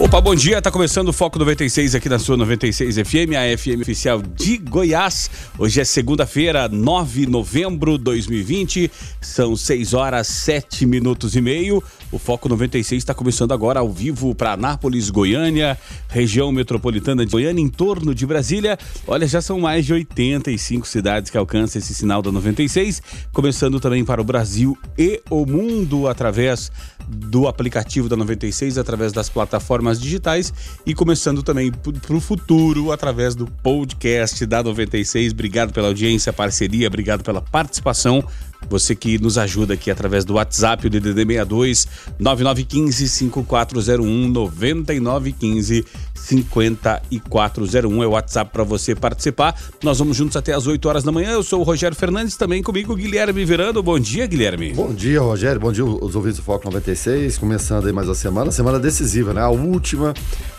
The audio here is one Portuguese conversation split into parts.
Opa, bom dia. Tá começando o Foco 96 aqui na sua 96 FM, a FM oficial de Goiás. Hoje é segunda-feira, 9 de novembro de 2020. São 6 horas 7 minutos e meio. O Foco 96 está começando agora ao vivo para Anápolis, Goiânia, região metropolitana de Goiânia, em torno de Brasília. Olha, já são mais de 85 cidades que alcançam esse sinal da 96, começando também para o Brasil e o mundo através do aplicativo da 96, através das plataformas digitais e começando também para o futuro através do podcast da 96. Obrigado pela audiência, parceria, obrigado pela participação. Você que nos ajuda aqui através do WhatsApp, o DDD 62 9915 5401 9915 5401 é o WhatsApp para você participar. Nós vamos juntos até as 8 horas da manhã. Eu sou o Rogério Fernandes, também comigo Guilherme Verano. Bom dia, Guilherme. Bom dia, Rogério. Bom dia, os ouvintes do Foco 96. Começando aí mais uma semana, semana decisiva, né? A última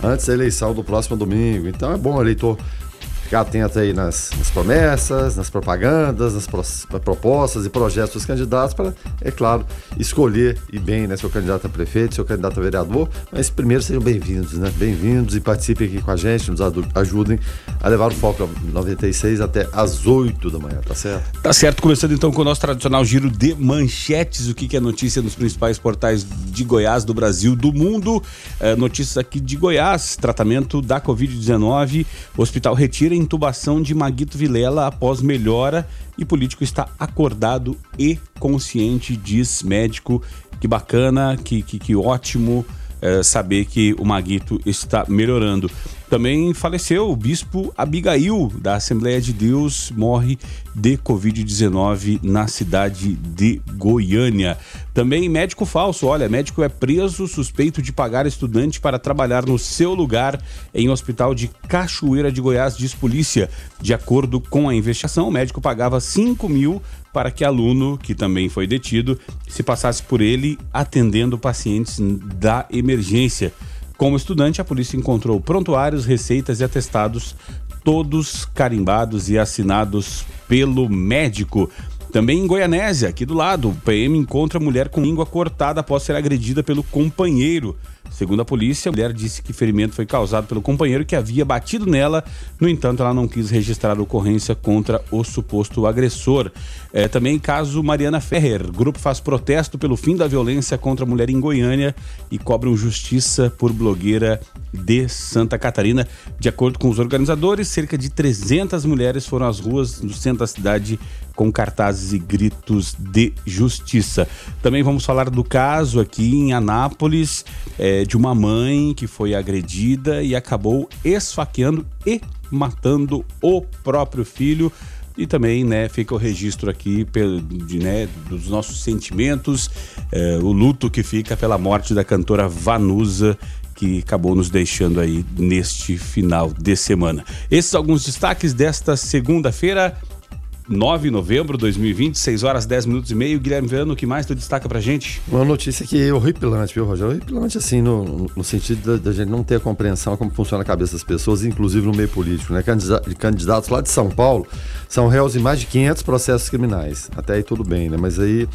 antes da eleição do próximo domingo. Então é bom, eleitor ficar atento aí nas, nas promessas, nas propagandas, nas pro, propostas e projetos dos candidatos para, é claro, escolher e bem, né, seu candidato a prefeito, seu candidato a vereador. Mas primeiro sejam bem-vindos, né? Bem-vindos e participem aqui com a gente, nos ajudem a levar o Foco 96 até às 8 da manhã, tá certo? Tá certo, começando então com o nosso tradicional giro de manchetes, o que, que é notícia nos principais portais de Goiás, do Brasil, do mundo. É, notícias aqui de Goiás, tratamento da Covid-19, o hospital retira intubação de Maguito Vilela após melhora e político está acordado e consciente, diz médico. Que bacana, que, que, que ótimo é, saber que o Maguito está melhorando. Também faleceu o bispo Abigail, da Assembleia de Deus, morre de Covid-19 na cidade de Goiânia. Também médico falso, olha, médico é preso suspeito de pagar estudante para trabalhar no seu lugar em hospital de Cachoeira de Goiás, diz polícia. De acordo com a investigação, o médico pagava 5 mil para que aluno, que também foi detido, se passasse por ele atendendo pacientes da emergência. Como estudante, a polícia encontrou prontuários, receitas e atestados, todos carimbados e assinados pelo médico. Também em Goianésia, aqui do lado, o PM encontra mulher com língua cortada após ser agredida pelo companheiro. Segundo a polícia, a mulher disse que ferimento foi causado pelo companheiro que havia batido nela. No entanto, ela não quis registrar a ocorrência contra o suposto agressor. É, também caso Mariana Ferrer. Grupo faz protesto pelo fim da violência contra a mulher em Goiânia e cobram justiça por blogueira de Santa Catarina. De acordo com os organizadores, cerca de 300 mulheres foram às ruas do centro da cidade com cartazes e gritos de justiça. Também vamos falar do caso aqui em Anápolis é, de uma mãe que foi agredida e acabou esfaqueando e matando o próprio filho. E também, né, fica o registro aqui pelo, de, né, dos nossos sentimentos, é, o luto que fica pela morte da cantora Vanusa, que acabou nos deixando aí neste final de semana. Esses alguns destaques desta segunda-feira. 9 de novembro de 2020, 6 horas 10 minutos e meio. Guilherme Verano, o que mais tu destaca pra gente? Uma notícia que é horripilante, viu, Rogério? Horripilante, assim, no, no sentido da, gente não ter a compreensão como funciona a cabeça das pessoas, inclusive no meio político, né? Candidatos lá de São Paulo são réus em mais de 500 processos criminais. Até aí tudo bem, né? Mas aí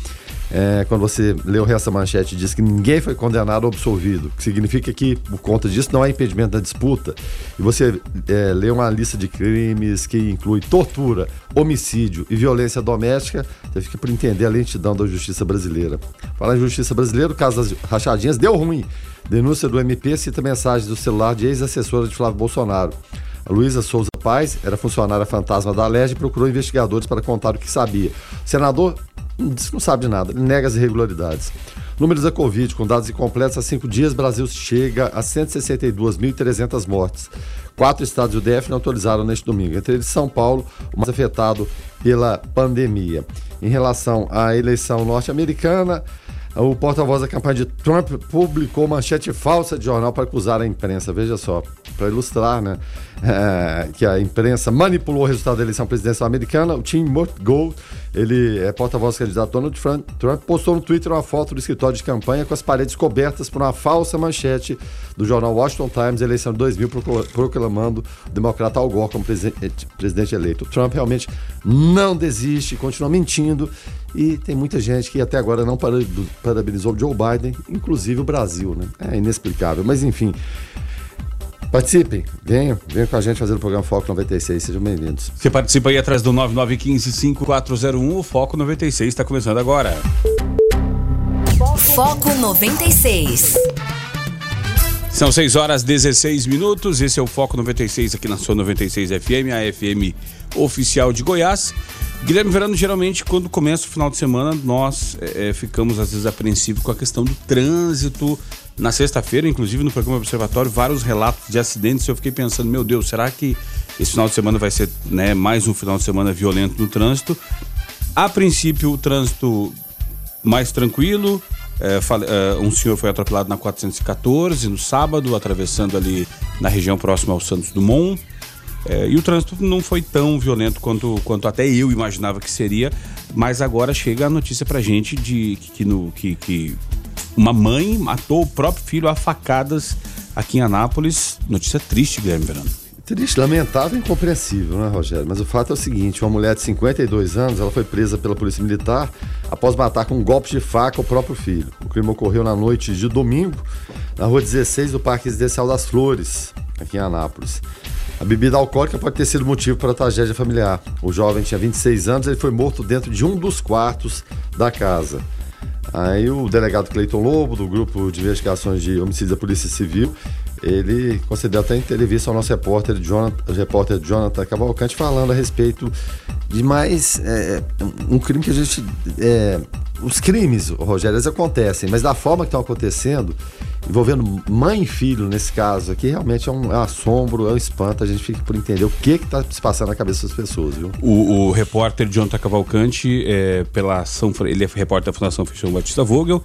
é, quando você resto da manchete, diz que ninguém foi condenado ou absolvido, que significa que, por conta disso, não há impedimento da disputa, e você é, lê uma lista de crimes que inclui tortura, homicídio e violência doméstica, você fica por entender a lentidão da justiça brasileira. Falar em justiça brasileira, o caso das rachadinhas deu ruim. Denúncia do MP cita mensagem do celular de ex-assessora de Flávio Bolsonaro. A Luísa Souza Paz era funcionária fantasma da LEG e procurou investigadores para contar o que sabia. O senador que não sabe de nada, nega as irregularidades. Números da Covid, com dados incompletos, há cinco dias, Brasil chega a 162.300 mortes. Quatro estados do DF não autorizaram neste domingo, entre eles São Paulo, o mais afetado pela pandemia. Em relação à eleição norte-americana, o porta-voz da campanha de Trump publicou manchete falsa de jornal para acusar a imprensa. Veja só, para ilustrar, né? É, que a imprensa manipulou o resultado da eleição presidencial americana. O Tim Gold ele é porta-voz candidato Donald Trump, postou no Twitter uma foto do escritório de campanha com as paredes cobertas por uma falsa manchete do jornal Washington Times, eleição de 2000, proclamando o democrata Al Gore como presidente, presidente eleito. O Trump realmente não desiste, continua mentindo e tem muita gente que até agora não parabenizou o Joe Biden, inclusive o Brasil, né? É inexplicável. Mas enfim, Participem, venham, venham com a gente fazer o programa Foco 96, sejam bem-vindos. Você participa aí atrás do 9915-5401, o Foco 96 está começando agora. Foco 96. São 6 horas 16 minutos, esse é o Foco 96 aqui na sua 96 FM, a FM oficial de Goiás. Guilherme Verano, geralmente, quando começa o final de semana, nós é, ficamos às vezes apreensivos com a questão do trânsito, na sexta-feira, inclusive no programa Observatório, vários relatos de acidentes. Eu fiquei pensando, meu Deus, será que esse final de semana vai ser né, mais um final de semana violento no trânsito? A princípio, o trânsito mais tranquilo. É, um senhor foi atropelado na 414 no sábado, atravessando ali na região próxima ao Santos Dumont. É, e o trânsito não foi tão violento quanto, quanto até eu imaginava que seria, mas agora chega a notícia pra gente de que, que, no, que, que uma mãe matou o próprio filho a facadas aqui em Anápolis. Notícia triste, Guilherme Verano. Triste, lamentável e incompreensível, né, Rogério? Mas o fato é o seguinte: uma mulher de 52 anos ela foi presa pela Polícia Militar após matar com um golpe de faca o próprio filho. O crime ocorreu na noite de domingo, na rua 16 do Parque Residencial das Flores, aqui em Anápolis. A bebida alcoólica pode ter sido motivo para a tragédia familiar. O jovem tinha 26 anos, ele foi morto dentro de um dos quartos da casa. Aí o delegado Cleiton Lobo, do grupo de investigações de homicídios da Polícia Civil, ele concedeu até entrevista ao nosso repórter Jonathan, repórter Jonathan Cavalcante falando a respeito de mais é, um crime que a gente. É, os crimes, Rogério, eles acontecem, mas da forma que estão acontecendo, envolvendo mãe e filho nesse caso aqui, realmente é um, é um assombro, é um espanto. A gente fica por entender o que está se passando na cabeça das pessoas, viu? O, o repórter Jonathan Cavalcante, é, pela São, ele é repórter da Fundação Fechão Batista Vogel,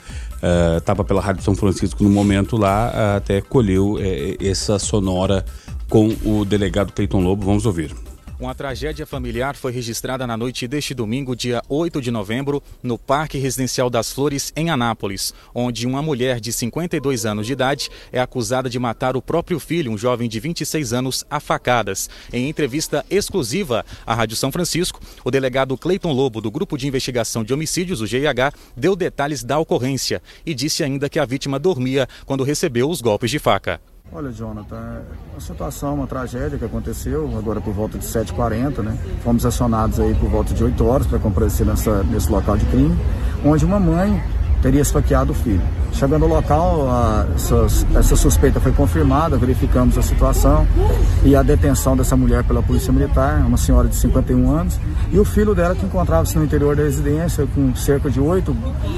estava é, pela Rádio São Francisco no momento lá, até colheu uh, essa sonora com o delegado Cleiton Lobo. Vamos ouvir. Uma tragédia familiar foi registrada na noite deste domingo, dia 8 de novembro, no Parque Residencial das Flores, em Anápolis, onde uma mulher de 52 anos de idade é acusada de matar o próprio filho, um jovem de 26 anos, a facadas. Em entrevista exclusiva à Rádio São Francisco, o delegado Cleiton Lobo, do Grupo de Investigação de Homicídios, o GIH, deu detalhes da ocorrência e disse ainda que a vítima dormia quando recebeu os golpes de faca. Olha, Jonathan, é uma situação, uma tragédia que aconteceu agora por volta de 7h40, né? Fomos acionados aí por volta de 8 horas para comparecer nessa, nesse local de crime, onde uma mãe teria esfaqueado o filho. Chegando ao local, a, essa, essa, suspeita foi confirmada, verificamos a situação e a detenção dessa mulher pela Polícia Militar, uma senhora de 51 anos, e o filho dela que encontrava-se no interior da residência com cerca de oito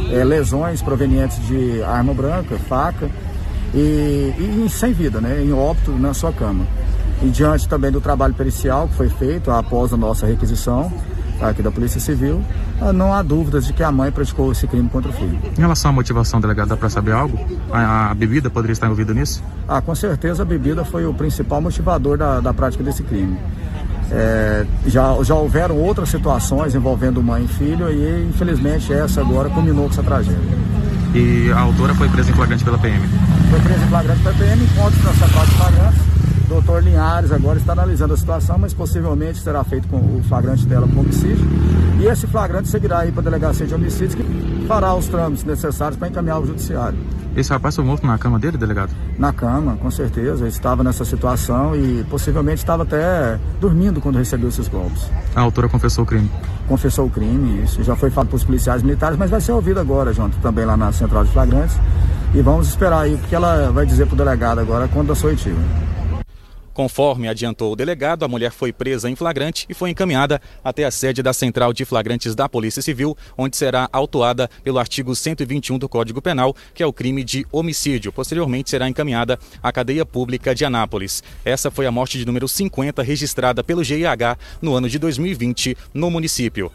é, lesões provenientes de arma branca, faca e, e sem vida, né, em óbito na sua cama. E diante também do trabalho pericial que foi feito após a nossa requisição aqui da Polícia Civil, ah, não há dúvidas de que a mãe praticou esse crime contra o filho. Em relação à motivação, delegado, dá para saber algo? A, a, bebida poderia estar envolvida nisso? Ah, com certeza a bebida foi o principal motivador da, da prática desse crime. É, já, já houveram outras situações envolvendo mãe e filho e infelizmente essa agora culminou com essa tragédia. E a autora foi presa em flagrante pela PM? Foi presa em flagrante pela PM, encontros na central de flagrante. Doutor Linhares agora está analisando a situação, mas possivelmente será feito com o flagrante dela com homicídio. E esse flagrante seguirá aí para a delegacia de homicídios que fará os trâmites necessários para encaminhar ao judiciário. Esse rapaz foi morto na cama dele, delegado? Na cama, com certeza. Ele estava nessa situação e possivelmente estava até dormindo quando recebeu esses golpes. A autora confessou o crime? Confessou o crime, isso já foi falado para os policiais militares, mas vai ser ouvido agora, junto também lá na central de flagrantes. E vamos esperar aí, porque ela vai dizer para o delegado agora quando da sua oitiva. Conforme adiantou o delegado, a mulher foi presa em flagrante e foi encaminhada até a sede da Central de Flagrantes da Polícia Civil, onde será autuada pelo artigo 121 do Código Penal, que é o crime de homicídio. Posteriormente será encaminhada à cadeia pública de Anápolis. Essa foi a morte de número 50 registrada pelo GIH no ano de 2020 no município.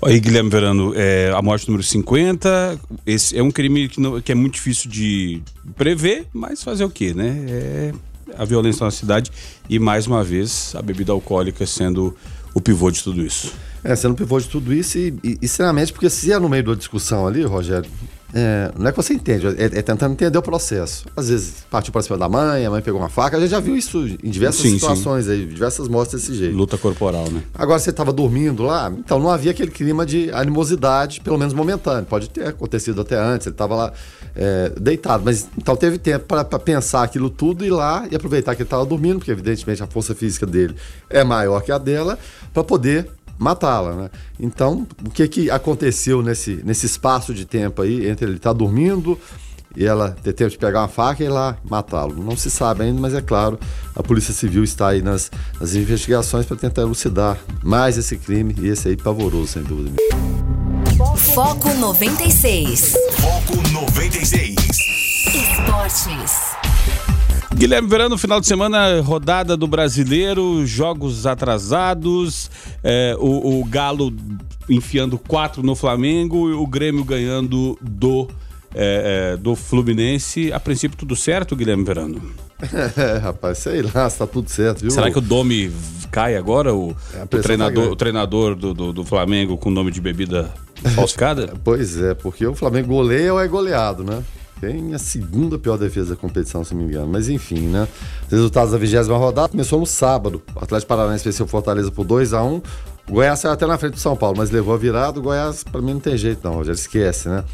Aí, Guilherme Verano, é, a morte número 50, esse é um crime que, não, que, é muito difícil de prever, mas fazer o quê, né? É a violência na cidade e, mais uma vez, a bebida alcoólica sendo o pivô de tudo isso. É, sendo pivô de tudo isso e, e, e sinceramente, porque se é no meio da discussão ali, Rogério, é, não é que você entende, é, é, tentando entender o processo. Às vezes partiu para cima da mãe, a mãe pegou uma faca, a gente já viu isso em diversas sim, situações sim. aí, diversas mostras desse jeito. Luta corporal, né? Agora você estava dormindo lá, então não havia aquele clima de animosidade, pelo menos momentâneo. Pode ter acontecido até antes, ele estava lá é, deitado, mas então teve tempo para pensar aquilo tudo e ir lá e aproveitar que ele estava dormindo, porque evidentemente a força física dele é maior que a dela, para poder matá-la, né? Então, o que que aconteceu nesse, nesse espaço de tempo aí entre ele estar tá dormindo e ela ter tempo de pegar uma faca e ir lá matá-lo? Não se sabe ainda, mas é claro, a Polícia Civil está aí nas, nas investigações para tentar elucidar mais esse crime e esse aí pavoroso, sem dúvida. Foco 96. Foco 96. Esportes. Guilherme Verano, final de semana, rodada do brasileiro, jogos atrasados, é, o, o, Galo enfiando quatro no Flamengo e o Grêmio ganhando do, é, é, do Fluminense. A princípio, tudo certo, Guilherme Verano? É, rapaz, sei lá, está tudo certo, viu? Será que o Domi cai agora? O, é, o tá treinador, tá o treinador do, do, do Flamengo com nome de bebida falsificada? pois é, porque o Flamengo goleia ou é goleado, né? Tem a segunda pior defesa da competição, se não me engano. Mas enfim, né? Os resultados da vigésima rodada começou no sábado. O Atlético Paranaense venceu Fortaleza por 2 a 1 O Goiás saiu até na frente do São Paulo, mas levou a virada. O Goiás, para mim, não tem jeito, não, já esquece, né?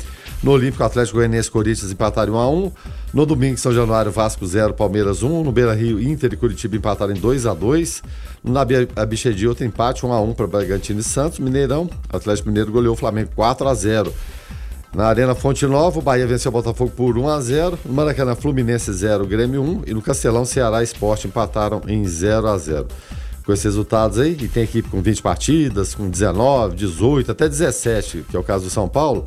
No Olímpico, Atlético Goianiense e Corinthians empataram 1 a 1 No domingo, São Januário, Vasco 0, Palmeiras 1. No Beira Rio, Inter e Curitiba empataram em 2 a 2 No Abichedi, outro empate, 1 a 1 para Bragantino e Santos. Mineirão, Atlético Mineiro goleou o Flamengo 4 a 0 na Arena Fonte Nova, o Bahia venceu o Botafogo por 1 a 0 No Maracanã, Fluminense 0, Grêmio 1. E no Castelão, Ceará e Esporte empataram em 0 a 0 Com esses resultados aí, e tem equipe com 20 partidas, com 19, 18, até 17, que é o caso do São Paulo.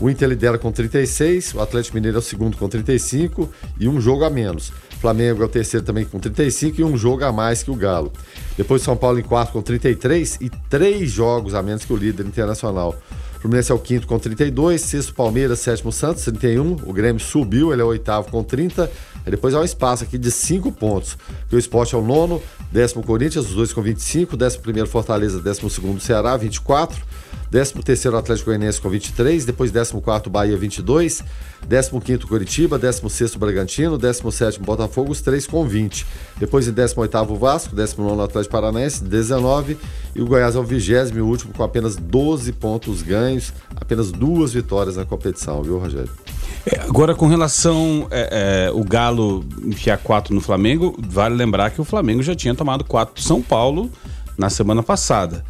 O Inter lidera com 36, o Atlético Mineiro é o segundo com 35 e um jogo a menos. Flamengo é o terceiro também com 35 e um jogo a mais que o Galo. Depois São Paulo em quarto com 33 e três jogos a menos que o líder internacional. Fluminense é o quinto com 32, sexto Palmeiras, sétimo Santos, 31. O Grêmio subiu, ele é o oitavo com 30. E depois há um espaço aqui de 5 pontos. o esporte é o nono, décimo Corinthians, os dois com 25, décimo primeiro Fortaleza, décimo segundo Ceará, 24. 13 terceiro Atlético Goianiense com 23, depois 14º Bahia 22, 15º Curitiba, 16º Bragantino, 17º Botafogo, os três com 20. Depois em 18º Vasco, 19º Atlético Paranaense, 19 e o Goiás é o vigésimo e último com apenas 12 pontos ganhos, apenas duas vitórias na competição, viu, Rogério? É, agora, com relação é, é, o Galo enfiar quatro no Flamengo, vale lembrar que o Flamengo já tinha tomado quatro do São Paulo na semana passada.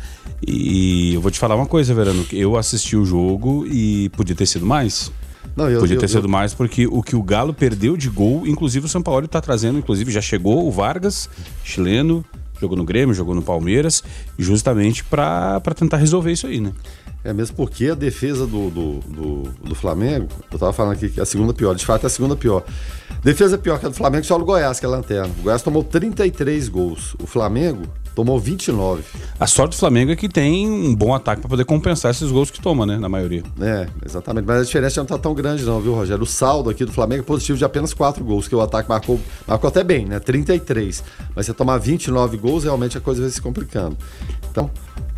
E eu vou te falar uma coisa, Verano, eu assisti o jogo e podia ter sido mais. Não, eu, Podia ter eu, sido eu... mais, porque o que o Galo perdeu de gol, inclusive o São Paulo está trazendo, inclusive já chegou o Vargas, chileno, jogou no Grêmio, jogou no Palmeiras, justamente para tentar resolver isso aí, né? É mesmo porque a defesa do, do, do, do Flamengo, eu estava falando aqui que é a segunda pior, de fato é a segunda pior. Defesa pior que a do Flamengo, só o Goiás, que é a lanterna. O Goiás tomou 33 gols. O Flamengo tomou 29. A sorte do Flamengo é que tem um bom ataque para poder compensar esses gols que toma, né? Na maioria. É, exatamente. Mas a diferença não tá tão grande, não, viu, Rogério? O saldo aqui do Flamengo é positivo de apenas 4 gols, que o ataque marcou, marcou até bem, né? 33. Mas você tomar 29 gols, realmente a coisa vai se complicando. Então,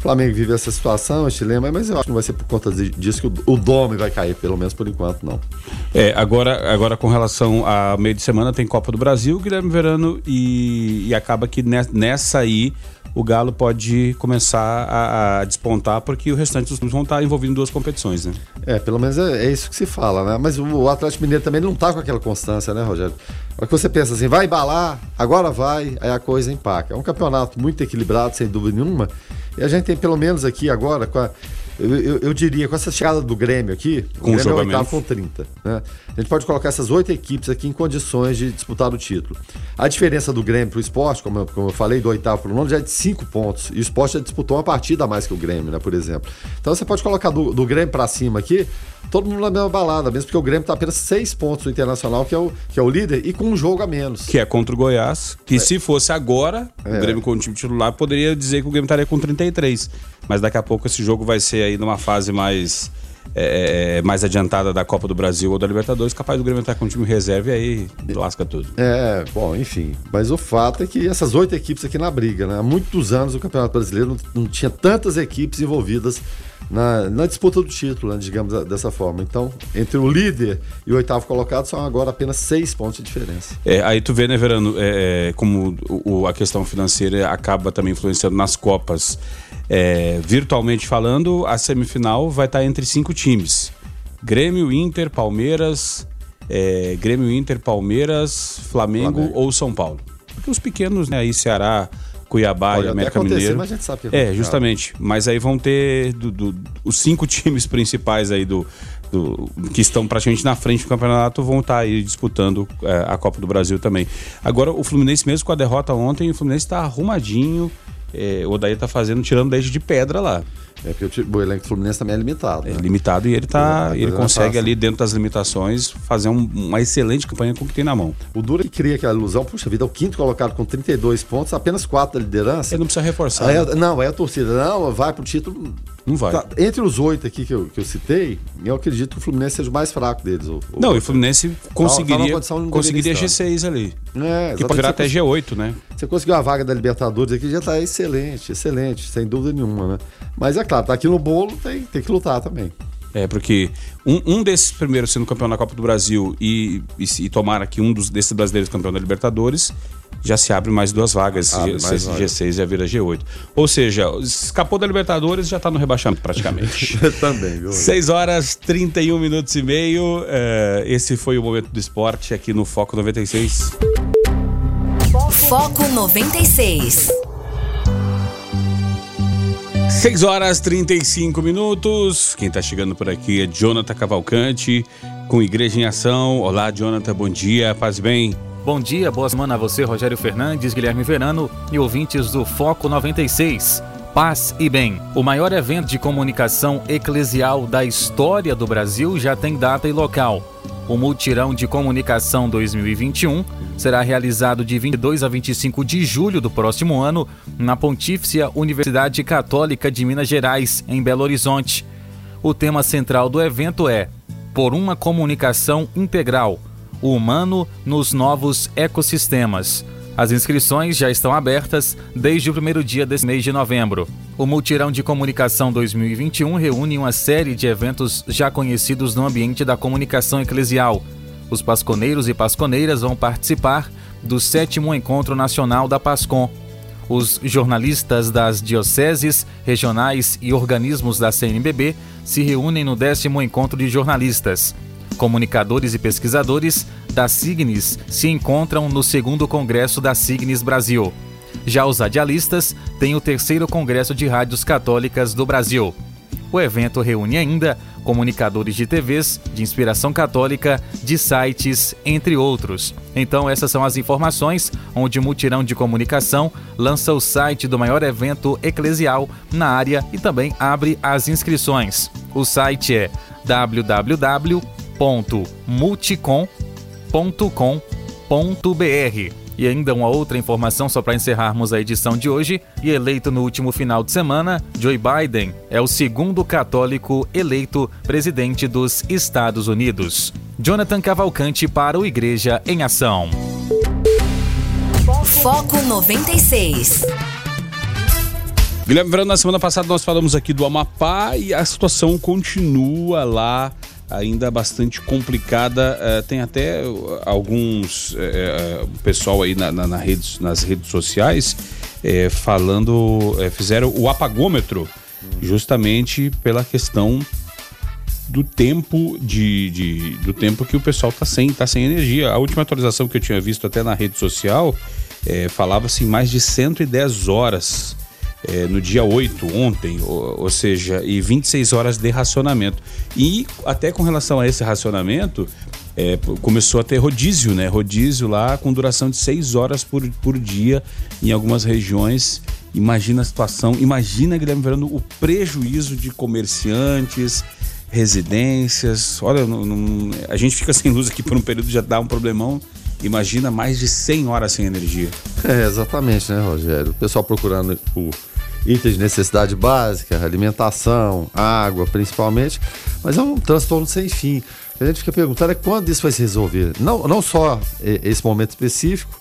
Flamengo vive essa situação, este lema, mas eu acho que não vai ser por conta disso que o, o Dome vai cair, pelo menos por enquanto, não. É, agora, agora com relação a meio de semana, tem Copa do Brasil, Guilherme Verano, e, e acaba que nessa aí o Galo pode começar a, a, despontar, porque o restante dos clubes vão estar envolvidos em duas competições, né? É, pelo menos é, é isso que se fala, né? Mas o, o Atlético Mineiro também não está com aquela constância, né, Rogério? É que você pensa assim, vai embalar, agora vai, aí a coisa empaca. É um campeonato muito equilibrado, sem dúvida nenhuma, e a gente tem pelo menos aqui agora, com a eu, eu, eu, diria, com essa chegada do Grêmio aqui, com o Grêmio é o oitavo com 30. Né? A gente pode colocar essas oito equipes aqui em condições de disputar o título. A diferença do Grêmio para o esporte, como eu, como eu falei, do oitavo para o nono, já é de cinco pontos. E o esporte já disputou uma partida a mais que o Grêmio, né, por exemplo. Então você pode colocar do, do Grêmio para cima aqui, todo mundo na mesma balada, mesmo porque o Grêmio está apenas seis pontos do Internacional, que é, o, que é o líder, e com um jogo a menos. Que é contra o Goiás, que é. se fosse agora, é. o Grêmio com o time titular, poderia dizer que o Grêmio estaria com 33. Mas daqui a pouco esse jogo vai ser aí numa fase mais é, é, mais adiantada da Copa do Brasil ou da Libertadores, capaz do Grêmio entrar com um time reserva e aí lasca tudo. É, bom, enfim. Mas o fato é que essas oito equipes aqui na briga, né? Há muitos anos o Campeonato Brasileiro não, não tinha tantas equipes envolvidas na, na, disputa do título, né, digamos dessa forma. Então, entre o líder e o oitavo colocado, são agora apenas seis pontos de diferença. É, aí tu vê, né, Verano, é, como o, a questão financeira acaba também influenciando nas Copas. É, virtualmente falando, a semifinal vai estar entre cinco times: Grêmio, Inter, Palmeiras, é, Grêmio, Inter, Palmeiras, Flamengo, Flamengo, ou São Paulo. Porque os pequenos, né, aí Ceará, Cuiabá Pode e América Mineiro. Mas a gente sabe que é, justamente. Mas aí vão ter do, do, os cinco times principais aí do, do, que estão praticamente na frente do campeonato vão estar aí disputando é, a Copa do Brasil também. Agora, o Fluminense, mesmo com a derrota ontem, o Fluminense está arrumadinho. É, o Daí tá fazendo, tirando leite de pedra lá. É porque o, o elenco Fluminense também é limitado. É né? É limitado e ele tá. É, ele consegue ali, dentro das limitações, fazer um, uma excelente campanha com o que tem na mão. O Dura que cria aquela ilusão, puxa vida, é o quinto colocado com 32 pontos, apenas quatro da liderança. Ele não precisa reforçar. Aí, né? Não, aí a torcida, não, vai pro título. Não vai. Tá, entre os oito aqui que eu, que eu citei, eu acredito que o Fluminense seja o mais fraco deles. Não, o, e o Fluminense conseguiria, tá conseguiria G6 ali. É, que poderá até G8, né? Você conseguiu a vaga da Libertadores aqui, já tá excelente, excelente, sem dúvida nenhuma, né? Mas é claro, tá aqui no bolo, tem, tem que lutar também. É, porque um, um desses primeiros sendo campeão da Copa do Brasil e, e, e tomar aqui um dos, desses brasileiros campeão da Libertadores, já se abre mais duas vagas. Abre G, mais G6 já vira G8. Ou seja, escapou da Libertadores já está no rebaixamento praticamente. Também, viu? 6 horas 31 minutos e meio. É, esse foi o momento do esporte aqui no Foco 96. Foco 96. 6 horas 35 minutos. Quem está chegando por aqui é Jonathan Cavalcante, com Igreja em Ação. Olá, Jonathan, bom dia, paz bem. Bom dia, boa semana a você, Rogério Fernandes, Guilherme Verano e ouvintes do Foco 96. Paz e Bem. O maior evento de comunicação eclesial da história do Brasil já tem data e local. O Multirão de Comunicação 2021 será realizado de 22 a 25 de julho do próximo ano na Pontífice Universidade Católica de Minas Gerais, em Belo Horizonte. O tema central do evento é Por uma comunicação integral, o humano nos novos ecossistemas. As inscrições já estão abertas desde o primeiro dia desse mês de novembro. O Multirão de Comunicação 2021 reúne uma série de eventos já conhecidos no ambiente da comunicação eclesial, os pasconeiros e pasconeiras vão participar do sétimo Encontro Nacional da Pascom. Os jornalistas das dioceses, regionais e organismos da CNBB se reúnem no décimo Encontro de Jornalistas. Comunicadores e pesquisadores da Signes se encontram no segundo Congresso da Signes Brasil. Já os radialistas têm o terceiro Congresso de Rádios Católicas do Brasil. O evento reúne ainda comunicadores de TVs, de inspiração católica, de sites, entre outros. Então, essas são as informações onde o Mutirão de Comunicação lança o site do maior evento eclesial na área e também abre as inscrições. O site é www.multicom.com.br. E ainda uma outra informação só para encerrarmos a edição de hoje. E eleito no último final de semana, Joe Biden é o segundo católico eleito presidente dos Estados Unidos. Jonathan Cavalcante para o Igreja em Ação. Foco 96. Guilherme Verano, na semana passada nós falamos aqui do Amapá e a situação continua lá ainda bastante complicada. Uh, tem até alguns uh, pessoal aí na, na, na redes, nas redes sociais falando, fizeram o apagômetro justamente pela questão do tempo de, de, do tempo que o pessoal está sem tá sem energia. A última atualização que eu tinha visto até na rede social falava assim mais de 110 horas é, no dia 8, ontem, ou, ou, seja, e 26 horas de racionamento. E até com relação a esse racionamento, é, começou a ter rodízio, né? Rodízio lá com duração de 6 horas por, por dia em algumas regiões. Imagina a situação, imagina, Guilherme Verano, o prejuízo de comerciantes, residências. Olha, não, não, a gente fica sem luz aqui por um período, já dá um problemão. Imagina mais de 100 horas sem energia. É, exatamente, né, Rogério? O pessoal procurando o itens de necessidade básica, alimentação, água principalmente, mas é um transtorno sem fim. A gente fica perguntando é quando isso vai se resolver. Não, não só esse momento específico,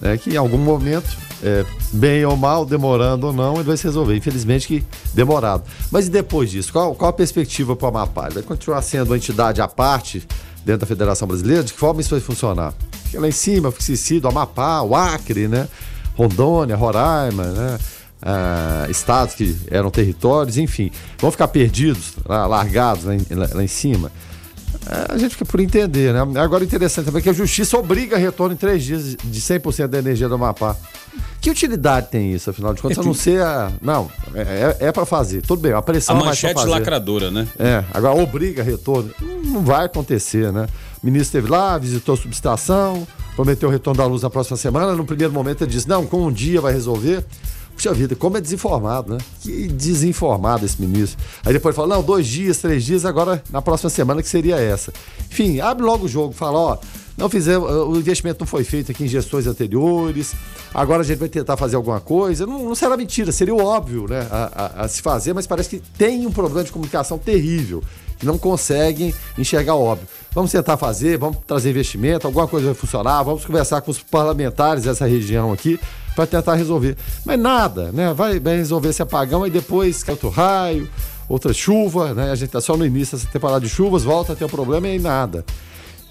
né, que em algum momento, é, bem ou mal, demorando ou não, ele vai se resolver. Infelizmente que demorado. Mas e depois disso? Qual, qual a perspectiva para o Amapá? Ele vai continuar sendo uma entidade à parte dentro da Federação Brasileira? De que forma isso vai funcionar? Fica lá em cima, fica do Amapá, o Acre, né? Rondônia, Roraima, né? Ah, estados que eram territórios, enfim, vão ficar perdidos, largados lá em, lá em cima. É, a gente fica por entender, né? Agora interessante também que a justiça obriga retorno em três dias de 100% da energia do Amapá. Que utilidade tem isso, afinal de contas? É que... não ser a... Não, é, é, é para fazer. Tudo bem, a pressão a manchete lacradora, né? É, agora obriga retorno. Não vai acontecer, né? O ministro esteve lá, visitou a subestação, prometeu o retorno da luz na próxima semana. No primeiro momento ele disse, não, com um dia vai resolver. Puxa vida, como é desinformado, né? Que desinformado esse ministro. Aí depois fala, não, dois dias, três dias, agora na próxima semana que seria essa. Enfim, abre logo o jogo, fala, ó, não fizemos, o investimento não foi feito aqui em gestões anteriores, agora a gente vai tentar fazer alguma coisa. Não, não será mentira, seria óbvio, né, a, a, a se fazer, mas parece que tem um problema de comunicação terrível que não conseguem enxergar óbvio. Vamos tentar fazer, vamos trazer investimento, alguma coisa vai funcionar, vamos conversar com os parlamentares dessa região aqui para tentar resolver. Mas nada, né? Vai, vai resolver esse apagão e depois cai outro raio, outra chuva, né? A gente tá só no início dessa temporada de chuvas, volta a ter um problema e nada.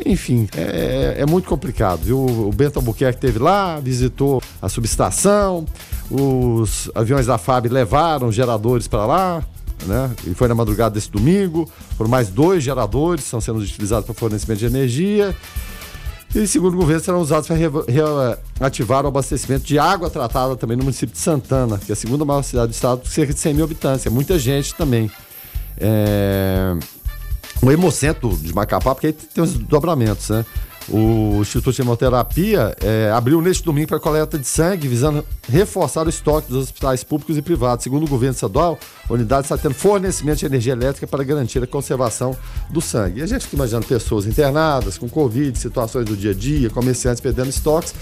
Enfim, é, é, muito complicado, viu? O Bento Albuquerque esteve lá, visitou a subestação, os aviões da FAB levaram geradores para lá, né? E foi na madrugada desse domingo, foram mais dois geradores, estão sendo utilizados para fornecimento de energia. E, segundo o governo, serão usados para reativar o abastecimento de água tratada também no município de Santana, que é a segunda maior cidade do estado, com cerca de 100 mil habitantes. É muita gente também. É... O Hemocentro de Macapá, porque aí tem os dobramentos, né? O Instituto de Hemoterapia é, abriu neste domingo para coleta de sangue, visando reforçar o estoque dos hospitais públicos e privados. Segundo o governo estadual, a unidade está tendo fornecimento de energia elétrica para garantir a conservação do sangue. E a gente fica imaginando pessoas internadas, com Covid, situações do dia a dia, comerciantes perdendo estoques,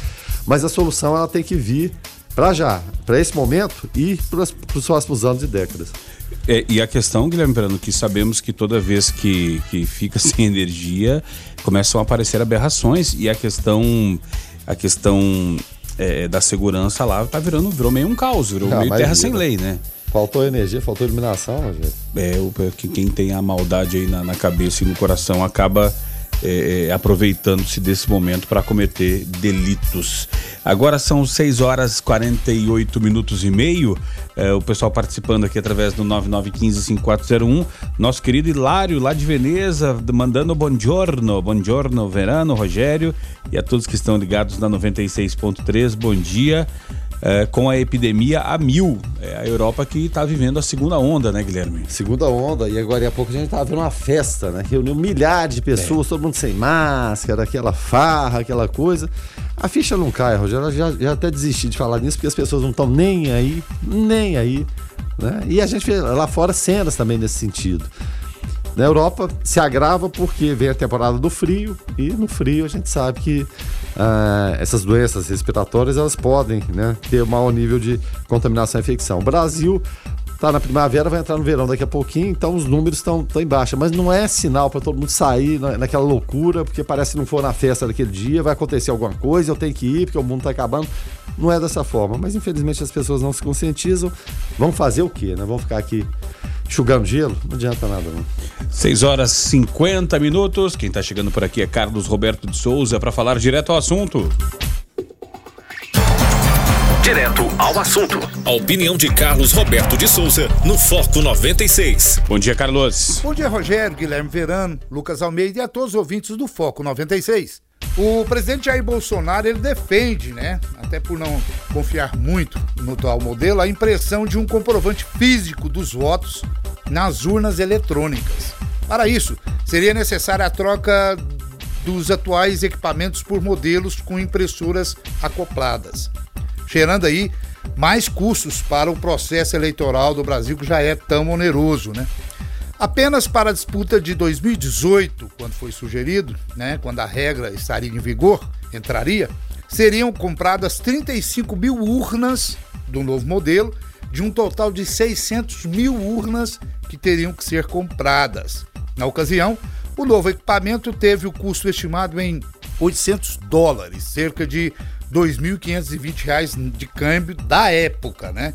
mas a solução ela tem que vir para já, para esse momento e para os próximos anos e décadas. É, e a questão, Guilherme Verano, que sabemos que toda vez que, que fica sem energia, começam a aparecer aberrações e a questão, a questão é, da segurança lá tá virando, virou meio um caos, virou ah, meio terra sem lei, né? Faltou energia, faltou iluminação, gente. É, o, quem tem a maldade aí na, na cabeça e no coração acaba é, é, aproveitando-se desse momento para cometer delitos. Agora são 6 horas 48 minutos e meio. É, o pessoal participando aqui através do 9915-5401. Nosso querido Hilário, lá de Veneza, mandando buongiorno, buongiorno, Verano, Rogério e a todos que estão ligados na 96.3. Bom dia é, com a epidemia a mil. É a Europa que está vivendo a segunda onda, né, Guilherme? Segunda onda, e agora a pouco a gente estava vendo uma festa, né? Reuniu milhares de pessoas, é. todo mundo sem máscara, aquela farra, aquela coisa. A ficha não cai, Rogério. Já, já até desisti de falar nisso, porque as pessoas não estão nem aí, nem aí. Né? E a gente vê lá fora cenas também nesse sentido. Na Europa se agrava porque vem a temporada do frio e no frio a gente sabe que uh, essas doenças respiratórias elas podem né, ter um maior nível de contaminação e infecção. O Brasil está na primavera, vai entrar no verão daqui a pouquinho, então os números estão em baixa. Mas não é sinal para todo mundo sair na, naquela loucura, porque parece que não for na festa daquele dia, vai acontecer alguma coisa, eu tenho que ir, porque o mundo está acabando. Não é dessa forma. Mas infelizmente as pessoas não se conscientizam. Vão fazer o quê? Né? Vão ficar aqui enxugando gelo? Não adianta nada, não. 6 horas 50 minutos. Quem está chegando por aqui é Carlos Roberto de Souza para falar direto ao assunto. Direto ao assunto. A opinião de Carlos Roberto de Souza no Foco 96. Bom dia, Carlos. Bom dia, Rogério, Guilherme Verano, Lucas Almeida e a todos os ouvintes do Foco 96. O presidente Jair Bolsonaro ele defende, né, até por não confiar muito no atual modelo, a impressão de um comprovante físico dos votos nas urnas eletrônicas. Para isso, seria necessária a troca dos atuais equipamentos por modelos com impressoras acopladas, gerando aí mais custos para o processo eleitoral do Brasil que já é tão oneroso, né? Apenas para a disputa de 2018, quando foi sugerido, né, quando a regra estaria em vigor, entraria, seriam compradas 35 mil urnas do novo modelo, de um total de 600 mil urnas que teriam que ser compradas. Na ocasião, o novo equipamento teve o custo estimado em 800 dólares, cerca de R$ 2.520 de câmbio da época, né?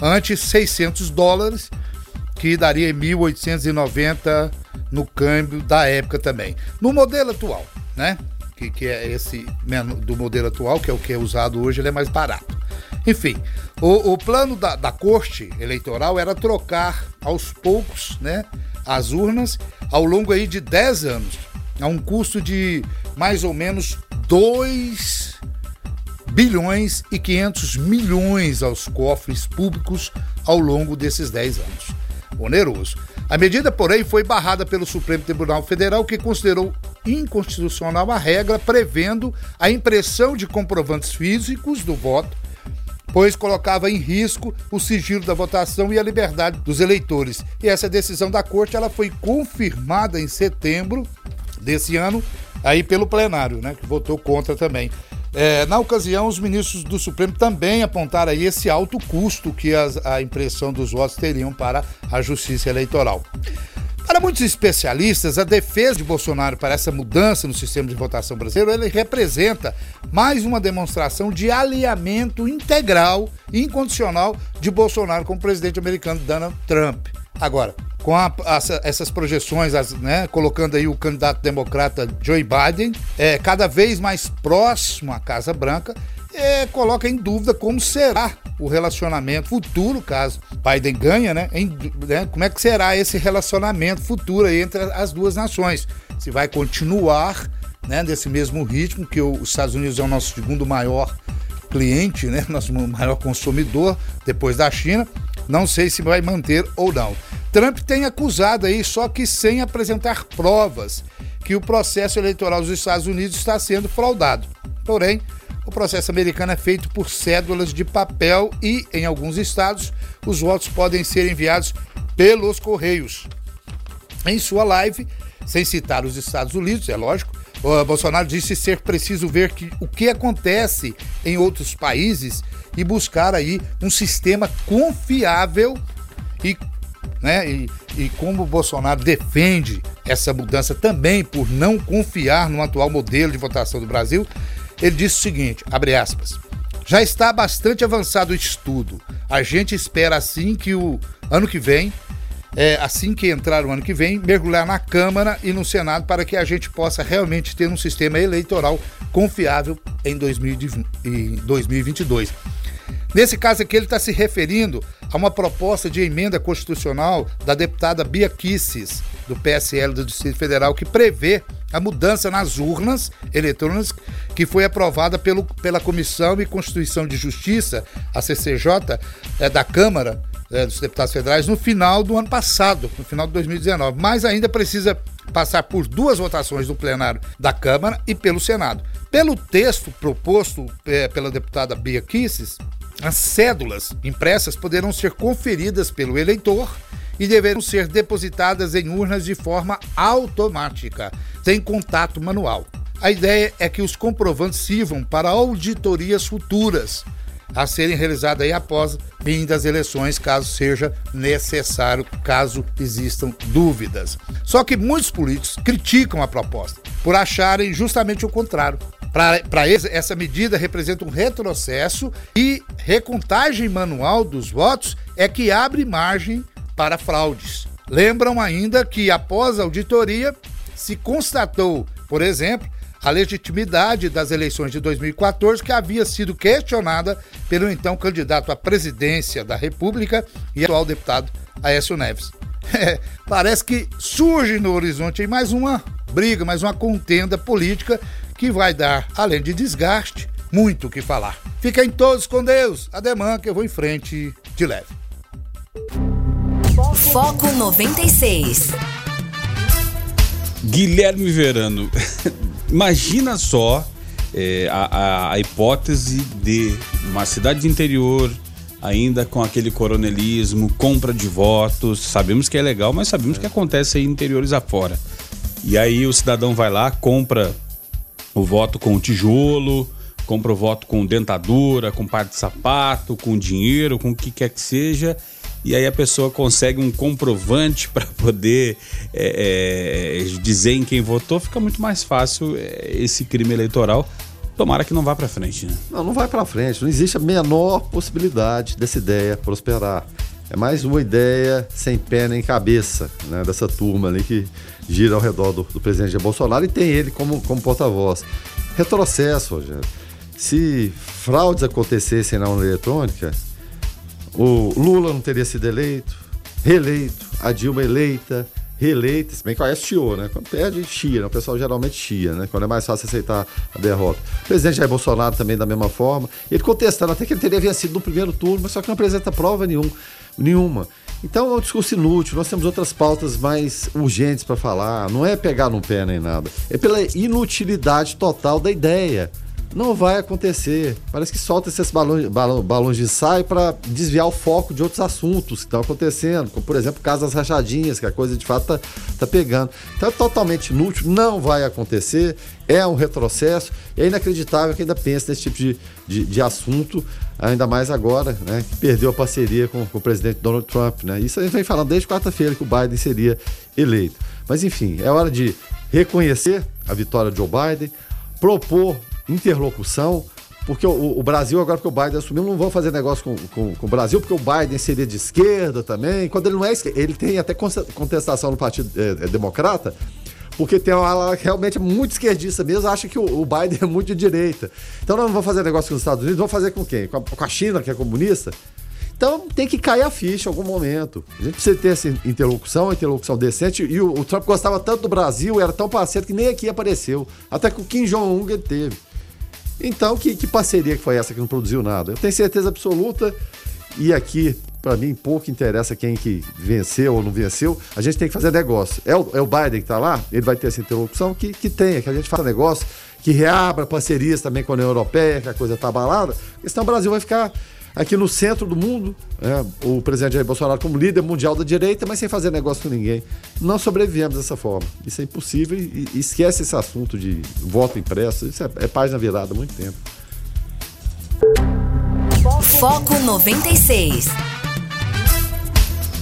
Antes 600 dólares, que daria 1.890 no câmbio da época também. No modelo atual, né? Que, que é esse do modelo atual, que é o que é usado hoje, ele é mais barato. Enfim, o, o plano da, da corte eleitoral era trocar aos poucos, né? As urnas ao longo aí de 10 anos, a um custo de mais ou menos 2 bilhões e 500 milhões aos cofres públicos ao longo desses 10 anos. Oneroso. A medida, porém, foi barrada pelo Supremo Tribunal Federal, que considerou inconstitucional a regra prevendo a impressão de comprovantes físicos do voto, pois colocava em risco o sigilo da votação e a liberdade dos eleitores. E essa decisão da Corte ela foi confirmada em setembro desse ano aí pelo plenário, né, que votou contra também. É, na ocasião, os ministros do Supremo também apontaram aí esse alto custo que as, a impressão dos votos teriam para a justiça eleitoral. Para muitos especialistas, a defesa de Bolsonaro para essa mudança no sistema de votação brasileiro, ele representa mais uma demonstração de alinhamento integral e incondicional de Bolsonaro com o presidente americano Donald Trump. Agora, com a, essas projeções, as, né, colocando aí o candidato democrata Joe Biden, é, cada vez mais próximo à Casa Branca, é, coloca em dúvida como será o relacionamento futuro, caso Biden ganha, né, em, né, Como é que será esse relacionamento futuro entre as duas nações? Se vai continuar né, desse mesmo ritmo, que os Estados Unidos é o nosso segundo maior cliente, né, nosso maior consumidor depois da China. Não sei se vai manter ou não. Trump tem acusado aí, só que sem apresentar provas, que o processo eleitoral dos Estados Unidos está sendo fraudado. Porém, o processo americano é feito por cédulas de papel e, em alguns estados, os votos podem ser enviados pelos correios. Em sua live, sem citar os Estados Unidos, é lógico, o Bolsonaro disse ser preciso ver que, o que acontece em outros países e buscar aí um sistema confiável e né? E, e como o Bolsonaro defende essa mudança também por não confiar no atual modelo de votação do Brasil, ele disse o seguinte, abre aspas, já está bastante avançado o estudo. A gente espera assim que o ano que vem, é, assim que entrar o ano que vem, mergulhar na Câmara e no Senado para que a gente possa realmente ter um sistema eleitoral confiável em 2022. Nesse caso aqui, ele está se referindo a uma proposta de emenda constitucional da deputada Bia Kisses, do PSL do Distrito Federal, que prevê a mudança nas urnas eletrônicas que foi aprovada pelo, pela Comissão e Constituição de Justiça, a CCJ, é, da Câmara é, dos Deputados Federais, no final do ano passado, no final de 2019. Mas ainda precisa passar por duas votações do plenário da Câmara e pelo Senado. Pelo texto proposto é, pela deputada Bia Kisses, as cédulas impressas poderão ser conferidas pelo eleitor e deverão ser depositadas em urnas de forma automática, sem contato manual. A ideia é que os comprovantes sirvam para auditorias futuras a serem realizadas aí após fim das eleições, caso seja necessário, caso existam dúvidas. Só que muitos políticos criticam a proposta por acharem justamente o contrário. Para eles, essa medida representa um retrocesso e recontagem manual dos votos é que abre margem para fraudes. Lembram ainda que, após a auditoria, se constatou, por exemplo, a legitimidade das eleições de 2014, que havia sido questionada pelo então candidato à presidência da República e atual deputado Aécio Neves. É, parece que surge no horizonte mais uma briga, mais uma contenda política que vai dar, além de desgaste, muito o que falar. Fiquem todos com Deus. Ademã que eu vou em frente de leve. Foco 96. Guilherme Verano, imagina só é, a, a, hipótese de uma cidade de interior ainda com aquele coronelismo, compra de votos. Sabemos que é legal, mas sabemos que acontece aí interiores afora. E aí o cidadão vai lá, compra o voto com tijolo, compra o voto com dentadura, com par de sapato, com dinheiro, com o que quer que seja e aí a pessoa consegue um comprovante para poder é, é, dizer em quem votou, fica muito mais fácil é, esse crime eleitoral. Tomara que não vá para frente, né? Não, não vai para frente. Não existe a menor possibilidade dessa ideia prosperar. É mais uma ideia sem pé nem cabeça, né? Dessa turma ali que gira ao redor do, do presidente Jair Bolsonaro e tem ele como, como porta-voz. Retrocesso, Rogério. Se fraudes acontecessem na urna eletrônica, o Lula não teria sido eleito, reeleito, a Dilma eleita, reeleita, se bem que conhece chiou, né? Quando perde, chia, né? o pessoal geralmente chia, né? Quando é mais fácil aceitar a derrota. O presidente Jair Bolsonaro também da mesma forma, ele contestando até que ele teria vencido no primeiro turno, mas só que não apresenta prova nenhum, nenhuma. Então é um discurso inútil, nós temos outras pautas mais urgentes para falar, não é pegar no pé nem nada, é pela inutilidade total da ideia. Não vai acontecer. Parece que solta esses balões, balão, balões de ensaio para desviar o foco de outros assuntos que estão acontecendo, como por exemplo das rachadinhas, que a coisa de fato está tá pegando. Então é totalmente inútil, não vai acontecer, é um retrocesso, é inacreditável que ainda pense nesse tipo de, de, de assunto, ainda mais agora, né, que perdeu a parceria com, com o presidente Donald Trump. Né? Isso a gente vem falando desde quarta-feira que o Biden seria eleito. Mas enfim, é hora de reconhecer a vitória de Joe Biden, propor interlocução, porque o, o, Brasil, agora que o Biden assumiu, não vão fazer negócio com, com, com, o Brasil, porque o Biden seria de esquerda também. Quando ele não é esquerda, ele tem até contestação no Partido é, Democrata, porque tem uma ala realmente muito esquerdista mesmo, acha que o, o, Biden é muito de direita. Então não vamos fazer negócio com os Estados Unidos, vamos fazer com quem? Com a, com a China, que é comunista? Então tem que cair a ficha em algum momento. A gente precisa ter essa interlocução, interlocução decente. E o, o Trump gostava tanto do Brasil, era tão parceiro que nem aqui apareceu. Até que o Kim Jong-un ele teve. Então, que, que parceria que foi essa que não produziu nada? Eu tenho certeza absoluta, e aqui, para mim, pouco interessa quem que venceu ou não venceu, a gente tem que fazer negócio. É o, é o Biden que está lá, ele vai ter essa interlocução, que, que tenha, que a gente faça negócio, que reabra parcerias também com a União Europeia, que a coisa está abalada, porque senão o Brasil vai ficar aqui no centro do mundo, é, o presidente Jair Bolsonaro como líder mundial da direita, mas sem fazer negócio com ninguém. Não sobrevivemos dessa forma. Isso é impossível e, e esquece esse assunto de voto impresso. Isso é, é página virada há muito tempo. Foco 96.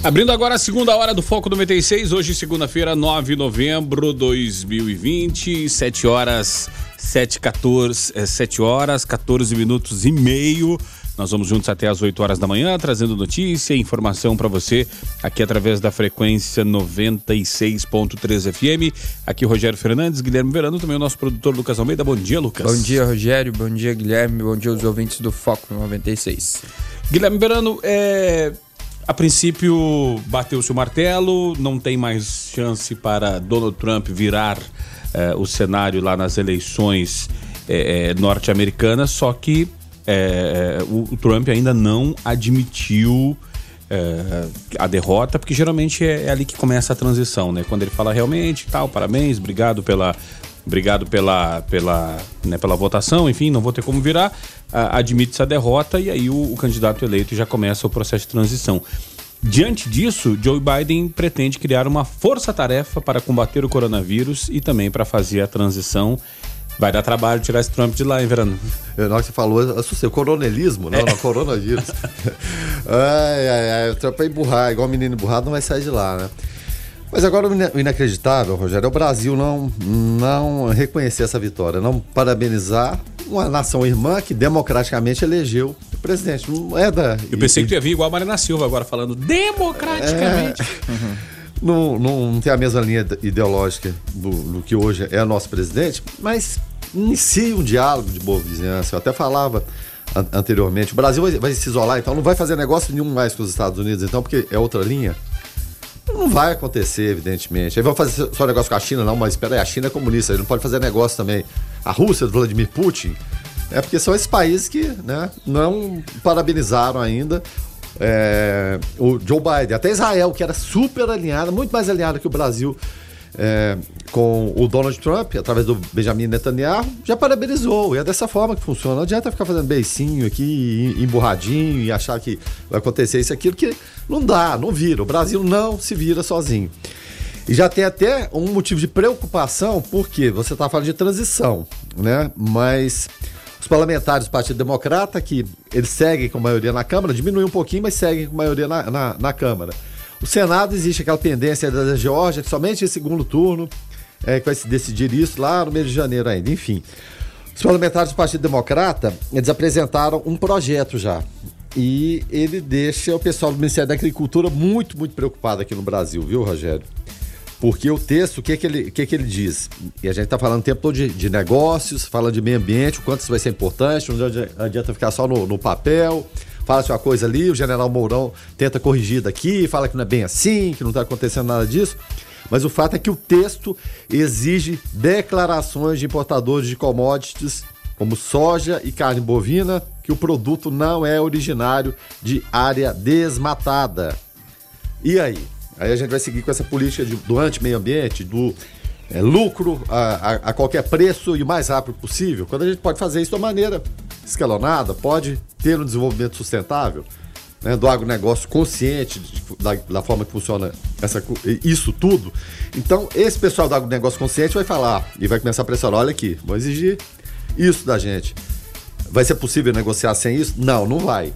Abrindo agora a segunda hora do Foco 96, hoje segunda-feira, 9 de novembro de 2020, 7 horas, 7, 14, 7 horas, 14 minutos e meio. Nós vamos juntos até as 8 horas da manhã, trazendo notícia e informação para você aqui através da frequência 96.3 FM. Aqui Rogério Fernandes, Guilherme Verano, também o nosso produtor Lucas Almeida. Bom dia, Lucas. Bom dia, Rogério. Bom dia, Guilherme. Bom dia aos ouvintes do Foco 96. Guilherme Verano, é, a princípio bateu-se o martelo, não tem mais chance para Donald Trump virar é, o cenário lá nas eleições é, é norte-americanas, só que é, o, o, Trump ainda não admitiu é, a derrota, porque geralmente é, é, ali que começa a transição, né? Quando ele fala realmente, tal, parabéns, obrigado pela, obrigado pela, pela, né, pela votação, enfim, não vou ter como virar, admite-se a derrota e aí o, o candidato eleito já começa o processo de transição. Diante disso, Joe Biden pretende criar uma força-tarefa para combater o coronavírus e também para fazer a transição Vai dar trabalho tirar esse Trump de lá, hein, Verano? Eu, na hora que você falou, assustei. O coronelismo, não, é. não, coronavírus. ai, ai, ai, o Trump é emburrar, igual menino emburrado, não vai sair de lá, né? Mas agora o inacreditável, Rogério, é o Brasil não, não reconhecer essa vitória, não parabenizar uma nação irmã que democraticamente elegeu o presidente. Não é da. Eu pensei que tu ia vir igual a Marina Silva agora, falando democraticamente. É... Uhum. Não, não tem a mesma linha ideológica do, do que hoje é nosso presidente, mas inicie um diálogo de boa vizinhança. Eu até falava anteriormente, o Brasil vai, vai, se isolar, então não vai fazer negócio nenhum mais com os Estados Unidos, então, porque é outra linha. Não vai acontecer, evidentemente. Aí vão fazer só negócio com a China, não, mas espera aí, a China é comunista, ele não pode fazer negócio também. A Rússia, do Vladimir Putin, é porque são esses países que né, não parabenizaram ainda é, o Joe Biden, até Israel, que era super alinhada, muito mais alinhada que o Brasil é, com o Donald Trump, através do Benjamin Netanyahu, já parabenizou. E é dessa forma que funciona. Não adianta ficar fazendo beicinho aqui, emburradinho e achar que vai acontecer isso aquilo, que não dá, não vira. O Brasil não se vira sozinho. E já tem até um motivo de preocupação, porque você está falando de transição, né? Mas Os parlamentares do Partido Democrata, que eles seguem com maioria na Câmara, diminuem um pouquinho, mas seguem com maioria na, na, na Câmara. O Senado existe aquela pendência da Geórgia, que somente em segundo turno é que vai se decidir isso lá no mês de janeiro ainda. Enfim, os parlamentares do Partido Democrata, eles apresentaram um projeto já. E ele deixa o pessoal do Ministério da Agricultura muito, muito preocupado aqui no Brasil, viu, Rogério? Porque o texto, o que, que, ele, o que, que ele diz? E a gente está falando o tempo todo de, de, negócios, fala de meio ambiente, o quanto isso vai ser importante, não adianta ficar só no, no papel. Fala-se uma coisa ali, o general Mourão tenta corrigir daqui, fala que não é bem assim, que não está acontecendo nada disso. Mas o fato é que o texto exige declarações de importadores de commodities como soja e carne bovina, que o produto não é originário de área desmatada. E aí? Aí a gente vai seguir com essa política de, do anti-meio ambiente, do é, lucro a, a, a, qualquer preço e o mais rápido possível, quando a gente pode fazer isso de uma maneira escalonada, pode ter um desenvolvimento sustentável né, do agronegócio consciente de, da, da, forma que funciona essa, isso tudo. Então, esse pessoal do agronegócio consciente vai falar e vai começar a pressionar: olha aqui, vou exigir isso da gente. Vai ser possível negociar sem isso? Não, não vai.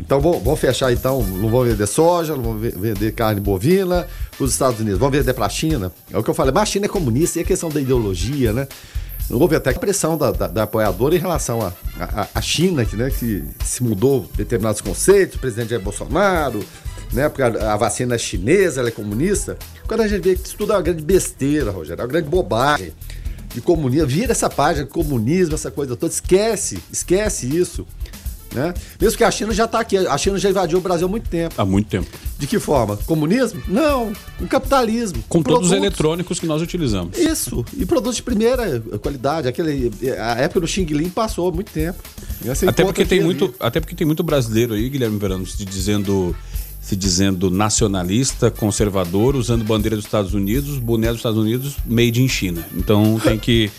Então vão, fechar então, não vão vender soja, não vão vender carne bovina para os Estados Unidos, vão vender para a China. É o que eu falei, mas a China é comunista e a questão da ideologia, né? Houve até pressão da, da, da apoiadora em relação à China, que, né, que se mudou determinados conceitos, o presidente Jair Bolsonaro, né, porque a, a, vacina é chinesa, ela é comunista. Quando a gente vê que isso tudo é uma grande besteira, Rogério, é uma grande bobagem de comunismo, vira essa página comunismo, essa coisa toda, esquece, esquece isso. Né? Mesmo que a China já está aqui, a China já invadiu o Brasil há muito tempo. Há muito tempo. De que forma? Comunismo? Não, com capitalismo. Com, com todos os eletrônicos que nós utilizamos. Isso, e produtos de primeira qualidade. Aquele, a época do Xing Ling passou há muito tempo. Até porque, tem muito, até porque tem muito brasileiro aí, Guilherme Verano, dizendo se dizendo nacionalista, conservador, usando bandeira dos Estados Unidos, boné dos Estados Unidos, made in China. Então tem que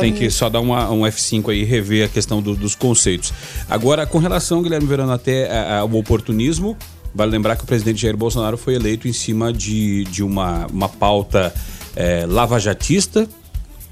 tem que só dar uma, um F5 aí rever a questão do, dos conceitos. Agora, com relação, Guilherme Verano, até ao oportunismo, vale lembrar que o presidente Jair Bolsonaro foi eleito em cima de, de uma, uma pauta é, lavajatista,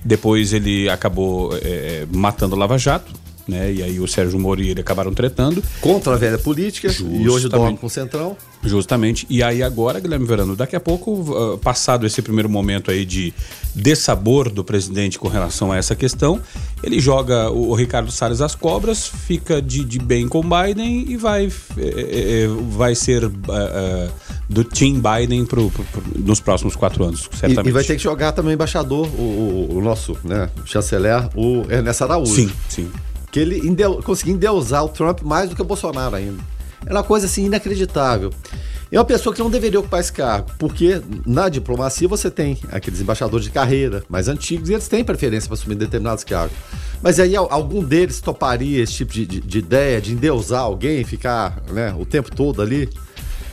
depois ele acabou é, matando o Lava Jato, né? E aí o Sérgio Moro e ele acabaram tretando. Contra a velha política Justamente. e hoje dorme com o Centrão. Justamente. E aí agora, Guilherme Verano, daqui a pouco, uh, passado esse primeiro momento aí de dessabor do presidente com relação a essa questão, ele joga o, o Ricardo Salles às cobras, fica de, de bem com Biden e vai, é, é, vai ser uh, uh, do Team Biden pro, pro, pro, nos próximos quatro anos, certamente. E, e, vai ter que jogar também o embaixador, o, o, o nosso né, chanceler, o Ernesto Araújo. Sim, sim que ele endeu, conseguiu endeusar o Trump mais do que o Bolsonaro ainda. É uma coisa assim inacreditável. É uma pessoa que não deveria ocupar esse cargo, porque na diplomacia você tem aqueles embaixadores de carreira mais antigos e eles têm preferência para assumir determinados cargos. Mas aí algum deles toparia esse tipo de, de, de ideia de endeusar alguém, ficar né, o tempo todo ali?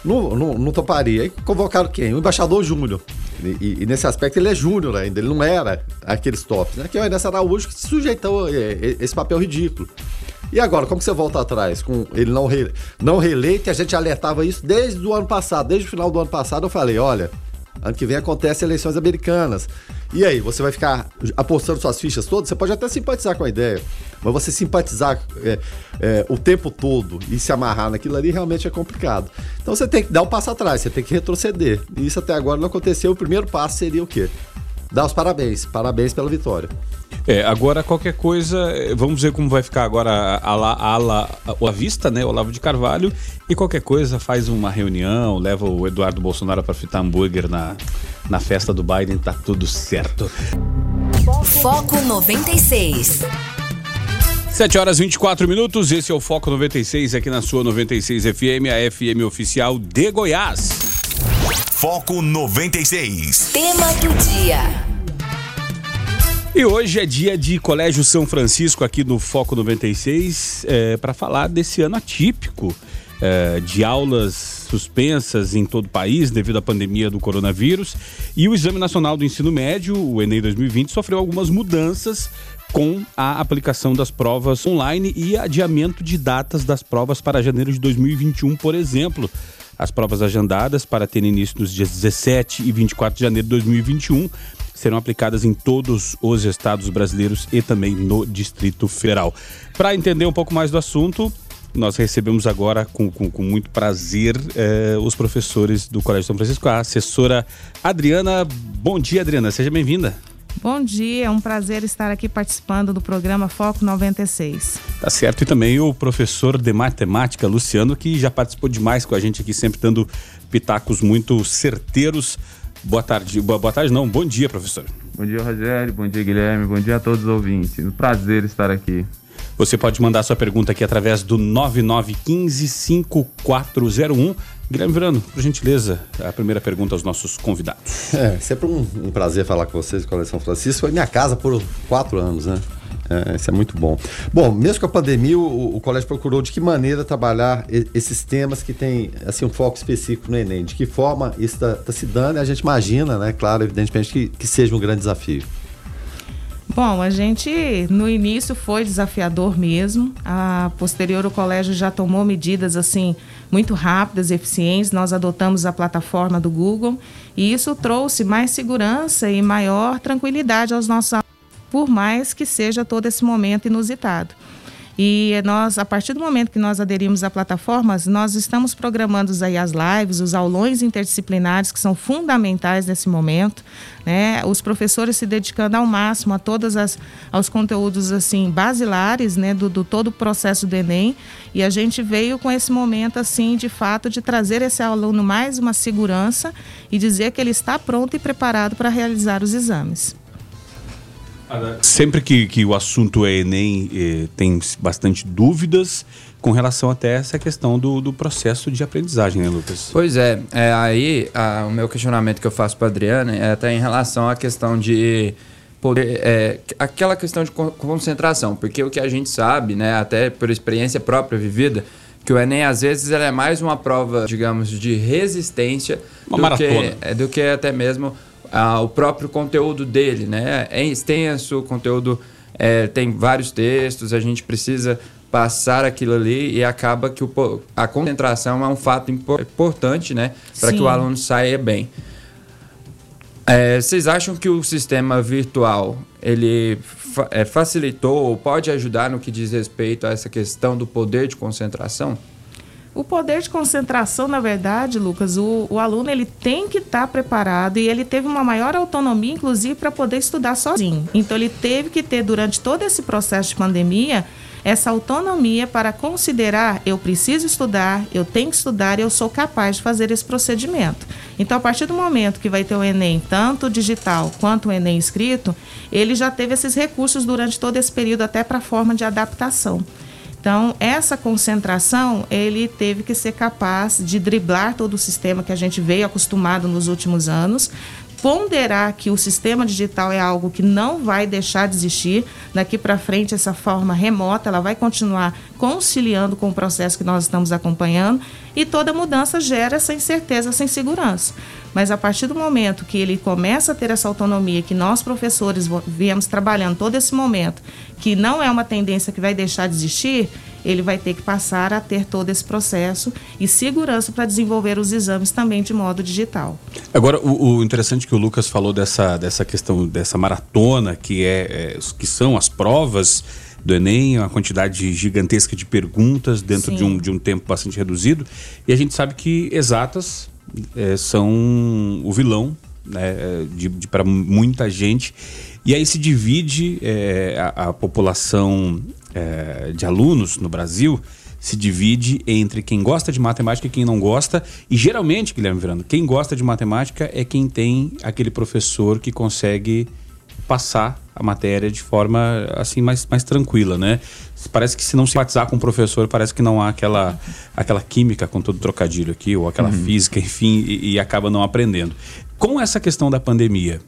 Não, não, não toparia. Aí convocaram quem? O embaixador Júnior. E, e, nesse aspecto ele é júnior ainda, ele não era aqueles tops, né? Que é o Ernesto Araújo que se sujeitou a esse papel ridículo. E agora, como que você volta atrás? Com ele não, re, não reeleito, a gente alertava isso desde o ano passado, desde o final do ano passado, eu falei, olha, ano que vem acontece eleições americanas. E aí, você vai ficar apostando suas fichas todas? Você pode até simpatizar com a ideia, mas você simpatizar é, é, o tempo todo e se amarrar naquilo ali realmente é complicado. Então você tem que dar um passo atrás, você tem que retroceder. E isso até agora não aconteceu. O primeiro passo seria o quê? Dar os parabéns. Parabéns pela vitória. É, agora qualquer coisa, vamos ver como vai ficar agora a, a, a, a, a vista, né? Olavo de Carvalho. E qualquer coisa faz uma reunião, leva o Eduardo Bolsonaro para fritar hambúrguer na, na festa do Biden, tá tudo certo. Foco 96. 7 horas 24 minutos, esse é o Foco 96 aqui na sua 96 FM, a FM oficial de Goiás. Foco 96. Tema do dia. E hoje é dia de Colégio São Francisco aqui no Foco 96 é, para falar desse ano atípico é, de aulas suspensas em todo o país devido à pandemia do coronavírus. E o Exame Nacional do Ensino Médio, o Enem 2020, sofreu algumas mudanças com a aplicação das provas online e adiamento de datas das provas para janeiro de 2021, por exemplo. As provas agendadas para ter início nos dias 17 e 24 de janeiro de 2021 serão aplicadas em todos os estados brasileiros e também no Distrito Federal. Para entender um pouco mais do assunto, nós recebemos agora com, com, com muito prazer eh, os professores do Colégio São Francisco, a assessora Adriana. Bom dia, Adriana, seja bem-vinda. Bom dia, é um prazer estar aqui participando do programa Foco 96. Tá certo, e também o professor de matemática, Luciano, que já participou demais com a gente aqui, sempre dando pitacos muito certeiros. Boa tarde, boa, boa tarde não, bom dia, professor. Bom dia, Rogério, bom dia, Guilherme, bom dia a todos os ouvintes. Um prazer estar aqui. Você pode mandar sua pergunta aqui através do 99155401. Guilherme Verano, por gentileza, a primeira pergunta aos nossos convidados. É, sempre um, um prazer falar com vocês, Colégio São Francisco. Foi minha casa por quatro anos, né? É, isso é muito bom. Bom, mesmo com a pandemia, o, o, colégio procurou de que maneira trabalhar esses temas que tem assim, um foco específico no Enem. De que forma isso está tá se dando e a gente imagina, né? Claro, evidentemente, que, que seja um grande desafio. Bom, a gente no início foi desafiador mesmo. A posterior o colégio já tomou medidas assim muito rápidas e eficientes. Nós adotamos a plataforma do Google e isso trouxe mais segurança e maior tranquilidade aos nossos alunos, por mais que seja todo esse momento inusitado. E nós, a partir do momento que nós aderimos à plataforma, nós estamos programando aí as lives, os aulões interdisciplinares que são fundamentais nesse momento, né? Os professores se dedicando ao máximo a todas as aos conteúdos assim basilares, né, do, do todo o processo do ENEM, e a gente veio com esse momento assim, de fato, de trazer esse aluno mais uma segurança e dizer que ele está pronto e preparado para realizar os exames. Sempre que, que o assunto é Enem, eh, tem bastante dúvidas com relação até essa questão do, do processo de aprendizagem, né, Lucas? Pois é, é aí a, o meu questionamento que eu faço para Adriana é até em relação à questão de poder, é, aquela questão de concentração, porque o que a gente sabe, né, até por experiência própria vivida, que o Enem às vezes é mais uma prova, digamos, de resistência uma do que, é, do que até mesmo ah, o próprio conteúdo dele, né? É extenso, o conteúdo é, tem vários textos, a gente precisa passar aquilo ali e acaba que o, a concentração é um fato importante, né? Para que o aluno saia bem. É, vocês acham que o sistema virtual ele fa é, facilitou ou pode ajudar no que diz respeito a essa questão do poder de concentração? O poder de concentração, na verdade, Lucas, o, o aluno ele tem que estar tá preparado e ele teve uma maior autonomia, inclusive, para poder estudar sozinho. Então, ele teve que ter, durante todo esse processo de pandemia, essa autonomia para considerar eu preciso estudar, eu tenho que estudar eu sou capaz de fazer esse procedimento. Então, a partir do momento que vai ter o Enem, tanto digital quanto o Enem escrito, ele já teve esses recursos durante todo esse período, até para a forma de adaptação. Então, essa concentração, ele teve que ser capaz de driblar todo o sistema que a gente veio acostumado nos últimos anos, ponderar que o sistema digital é algo que não vai deixar de existir daqui para frente essa forma remota ela vai continuar conciliando com o processo que nós estamos acompanhando e toda mudança gera essa incerteza, essa insegurança. Mas a partir do momento que ele começa a ter essa autonomia, que nós professores viemos trabalhando todo esse momento, que não é uma tendência que vai deixar de existir, ele vai ter que passar a ter todo esse processo e segurança para desenvolver os exames também de modo digital. Agora, o, o interessante que o Lucas falou dessa, dessa questão, dessa maratona, que, é, é que são as provas do Enem, uma quantidade gigantesca de perguntas dentro de um, de um tempo bastante reduzido, e a gente sabe que exatas é, são o vilão né, de, de para muita gente. E aí se divide é, a, a, população é, de alunos no Brasil se divide entre quem gosta de matemática e quem não gosta. E geralmente, Guilherme Verano, quem gosta de matemática é quem tem aquele professor que consegue passar a matéria de forma assim mais, mais tranquila, né? Parece que se não simpatizar com o professor, parece que não há aquela, aquela química com todo trocadilho aqui, ou aquela uhum. física, enfim, e, e acaba não aprendendo. Com essa questão da pandemia,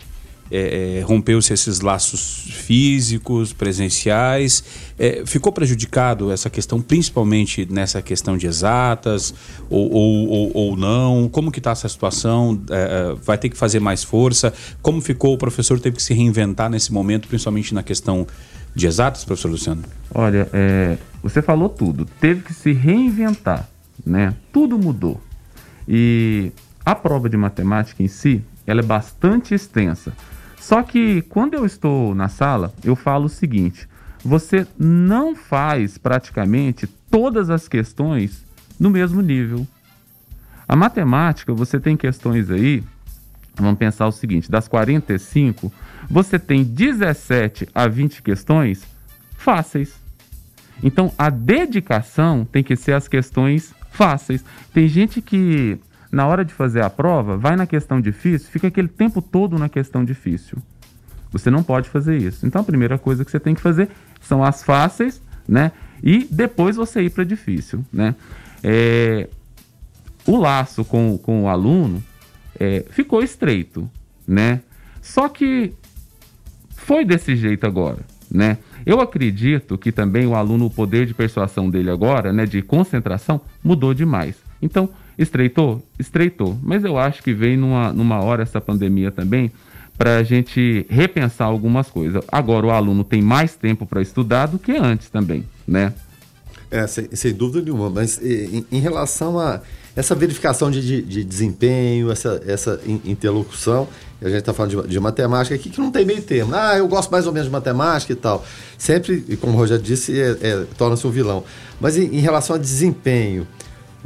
é, é, rompeu-se esses laços físicos, presenciais. É, ficou prejudicado essa questão, principalmente nessa questão de exatas ou, ou, ou, ou não? Como que está essa situação? É, é, vai ter que fazer mais força? Como ficou? O professor teve que se reinventar nesse momento, principalmente na questão de exatas, professor Luciano? Olha, é, você falou tudo. Teve que se reinventar, né? Tudo mudou. E a prova de matemática em si, ela é bastante extensa Só que quando eu estou na sala, eu falo o seguinte: você não faz praticamente todas as questões no mesmo nível. A matemática, você tem questões aí, vamos pensar o seguinte: das 45, você tem 17 a 20 questões fáceis. Então, a dedicação tem que ser as questões fáceis. Tem gente que, na hora de fazer a prova, vai na questão difícil, fica aquele tempo todo na questão difícil. Você não pode fazer isso. Então, a primeira coisa que você tem que fazer são as fáceis, né? E depois você ir para difícil, né? É, o laço com, com o aluno é, ficou estreito, né? Só que foi desse jeito agora, né? Eu acredito que também o aluno, o poder de persuasão dele agora, né, de concentração, mudou demais. Então, estreitou? Estreitou. Mas eu acho que veio numa, numa hora essa pandemia também para a gente repensar algumas coisas. Agora, o aluno tem mais tempo para estudar do que antes também, né? É, sem, sem dúvida nenhuma. Mas em, em relação a essa verificação de, de, de, desempenho, essa, essa interlocução, a gente está falando de, de, matemática aqui, que não tem meio termo. Ah, eu gosto mais ou menos de matemática e tal. Sempre, como o Rogério disse, é, é, torna-se um vilão. Mas em, em, relação a desempenho,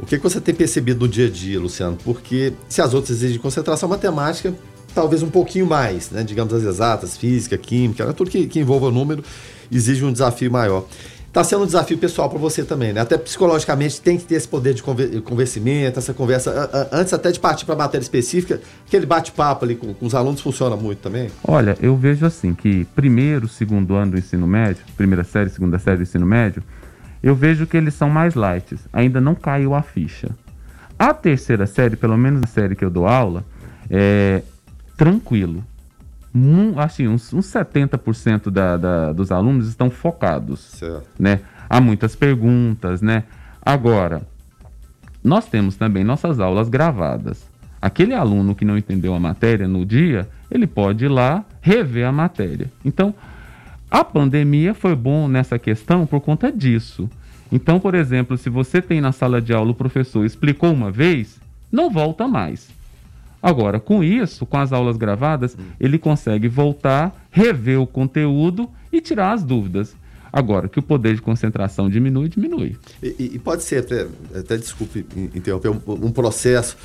o que, você tem percebido no dia a dia, Luciano? Porque se as outras exigem concentração matemática, talvez um pouquinho mais, né? digamos as exatas, física, química, né? tudo que, que envolva número exige um desafio maior. Está sendo um desafio pessoal para você também, né? Até psicologicamente tem que ter esse poder de convencimento, essa conversa. Antes até de partir para a matéria específica, aquele bate-papo ali com, com, os alunos funciona muito também? Olha, eu vejo assim que primeiro, segundo ano do ensino médio, primeira série, segunda série do ensino médio, eu vejo que eles são mais light. Ainda não caiu a ficha. A terceira série, pelo menos a série que eu dou aula, é tranquilo um, assim, uns, uns 70% da, da, dos alunos estão focados. Certo. Né? Há muitas perguntas, né? Agora, nós temos também nossas aulas gravadas. Aquele aluno que não entendeu a matéria no dia, ele pode ir lá rever a matéria. Então, a pandemia foi bom nessa questão por conta disso. Então, por exemplo, se você tem na sala de aula o professor explicou uma vez, não volta mais. Agora, com isso, com as aulas gravadas, ele consegue voltar, rever o conteúdo e tirar as dúvidas. Agora, que o poder de concentração diminui, diminui. E, e pode ser, até, até desculpe interromper, um, um processo,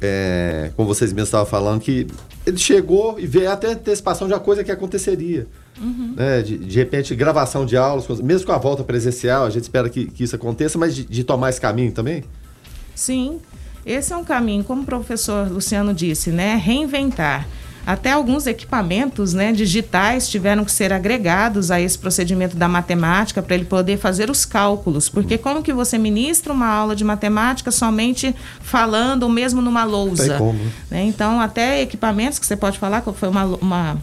é, como vocês mesmos estavam falando, que ele chegou e veio até antecipação de uma coisa que aconteceria. Uhum. Né? De, de, repente, gravação de aulas, mesmo com a volta presencial, a gente espera que, que isso aconteça, mas de, de tomar esse caminho também? Sim, esse é um caminho, como o professor Luciano disse, né? Reinventar. Até alguns equipamentos né, digitais tiveram que ser agregados a esse procedimento da matemática para ele poder fazer os cálculos. Porque como que você ministra uma aula de matemática somente falando ou mesmo numa lousa? Como. Né? Então, até equipamentos que você pode falar, que foi uma, uma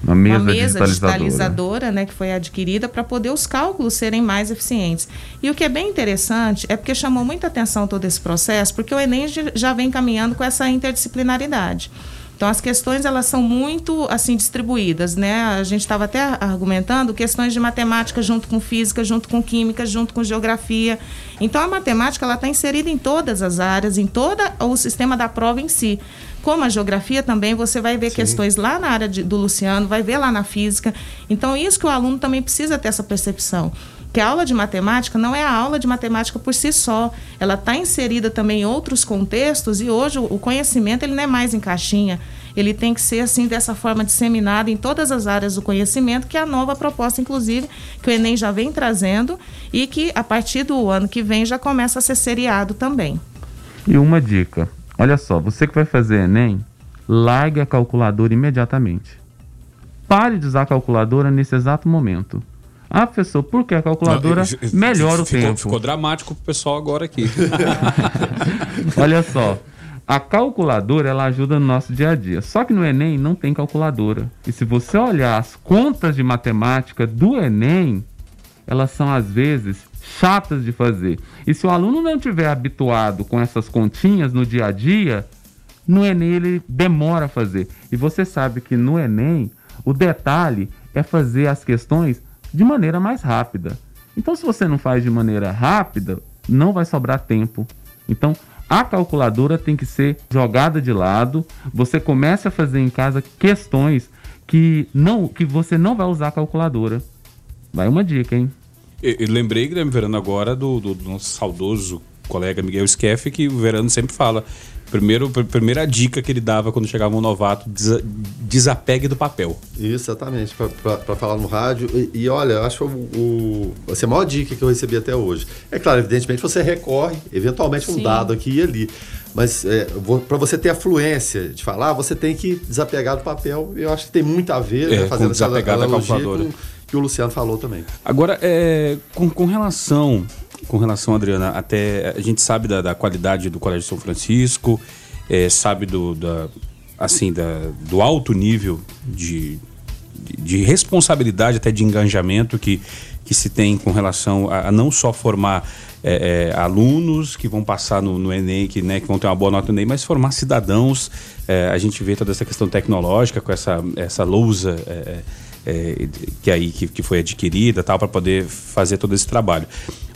uma mesa, uma mesa digitalizadora. digitalizadora, né, que foi adquirida para poder os cálculos serem mais eficientes. E o que é bem interessante é porque chamou muita atenção todo esse processo, porque o Enem já vem caminhando com essa interdisciplinaridade. Então as questões elas são muito assim distribuídas, né? A gente estava até argumentando questões de matemática junto com física, junto com química, junto com geografia. Então a matemática ela está inserida em todas as áreas, em todo o sistema da prova em si. Como a geografia também, você vai ver Sim. questões lá na área de, do Luciano, vai ver lá na física. Então, isso que o aluno também precisa ter essa percepção que a aula de matemática não é a aula de matemática por si só. Ela está inserida também em outros contextos e hoje o conhecimento ele não é mais em caixinha. Ele tem que ser assim dessa forma disseminado em todas as áreas do conhecimento, que é a nova proposta, inclusive, que o Enem já vem trazendo e que a partir do ano que vem já começa a ser seriado também. E uma dica: Olha só, você que vai fazer Enem, largue a calculadora imediatamente. Pare de usar a calculadora nesse exato momento. Ah, professor, por que a calculadora Não, melhora o ficou, tempo? Ficou dramático pro pessoal agora aqui. Olha só, a calculadora ela ajuda no nosso dia a dia. Só que no Enem não tem calculadora. E se você olhar as contas de matemática do Enem, elas são às vezes chatas de fazer. E se o aluno não tiver habituado com essas continhas no dia a dia, no Enem ele demora a fazer. E você sabe que no Enem o detalhe é fazer as questões de maneira mais rápida. Então, se você não faz de maneira rápida, não vai sobrar tempo. Então, a calculadora tem que ser jogada de lado. Você começa a fazer em casa questões que não que você não vai usar a calculadora. Vai uma dica, hein? Eu, eu lembrei, Guilherme Verano, agora do, do, do nosso saudoso colega Miguel Skeff, que o Verano sempre fala. Primeiro, pr- primeira dica que ele dava quando chegava um novato, desa- desapegue do papel. Isso, exatamente, para falar no rádio. E, e olha, eu acho o, o, assim, a maior dica que eu recebi até hoje. É claro, evidentemente você recorre, eventualmente, um Sim. dado aqui e ali. Mas para você ter a fluência de falar, você tem que desapegar do papel. Eu acho que tem muito a ver, É, né, com fazendo essa desapegar da analogia calculadora. com o que o Luciano falou também. Agora, é, com, com relação, com relação, Adriana, até a gente sabe da, da qualidade do Colégio São Francisco, é, sabe do, da, assim, da, do alto nível de, de, de responsabilidade, até de engajamento que, que se tem com relação a, a não só formar é, é, alunos que vão passar no, no Enem, que, né, que vão ter uma boa nota no Enem, mas formar cidadãos. É, a gente vê toda essa questão tecnológica com essa, essa lousa é, é, que aí que, que foi adquirida tal para poder fazer todo esse trabalho.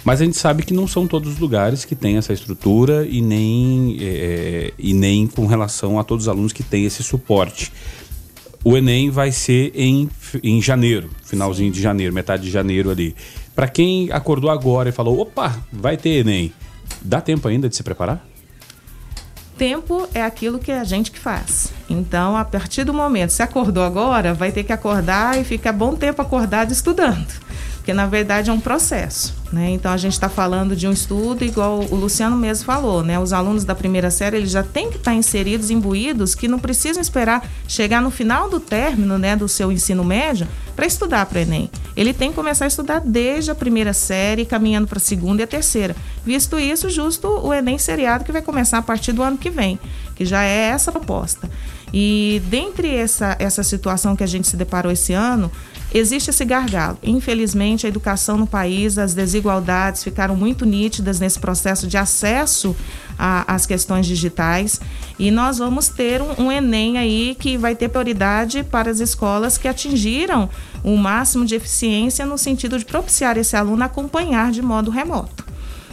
Mas a gente sabe que não são todos os lugares que têm essa estrutura e nem, é, e nem com relação a todos os alunos que têm esse suporte. O Enem vai ser em, em janeiro, finalzinho de janeiro, metade de janeiro ali. Para quem acordou agora e falou, opa, vai ter Enem, dá tempo ainda de se preparar? Tempo é aquilo que é a gente que faz. Então, a partir do momento, se acordou agora, vai ter que acordar e ficar bom tempo acordado estudando. Porque, na verdade, é um processo. Né? Então, a gente está falando de um estudo, igual o Luciano mesmo falou. Né? Os alunos da primeira série eles já têm que estar inseridos, imbuídos, que não precisam esperar chegar no final do término né, do seu ensino médio para estudar para o Enem. Ele tem que começar a estudar desde a primeira série, caminhando para a segunda e a terceira. Visto isso, justo o Enem seriado que vai começar a partir do ano que vem, que já é essa proposta. E dentre essa, essa situação que a gente se deparou esse ano, existe esse gargalo. Infelizmente, a educação no país, as desigualdades ficaram muito nítidas nesse processo de acesso a- às questões digitais. E nós vamos ter um, um Enem aí que vai ter prioridade para as escolas que atingiram o máximo de eficiência no sentido de propiciar esse aluno acompanhar de modo remoto.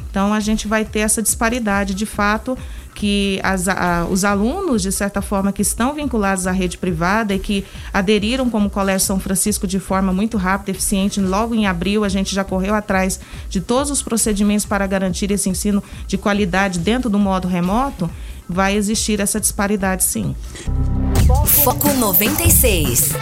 Então, a gente vai ter essa disparidade, de fato, que as- a- os alunos, de certa forma, que estão vinculados à rede privada e que aderiram como Colégio São Francisco de forma muito rápida, eficiente, logo em abril a gente já correu atrás de todos os procedimentos para garantir esse ensino de qualidade dentro do modo remoto, vai existir essa disparidade sim. Foco 96.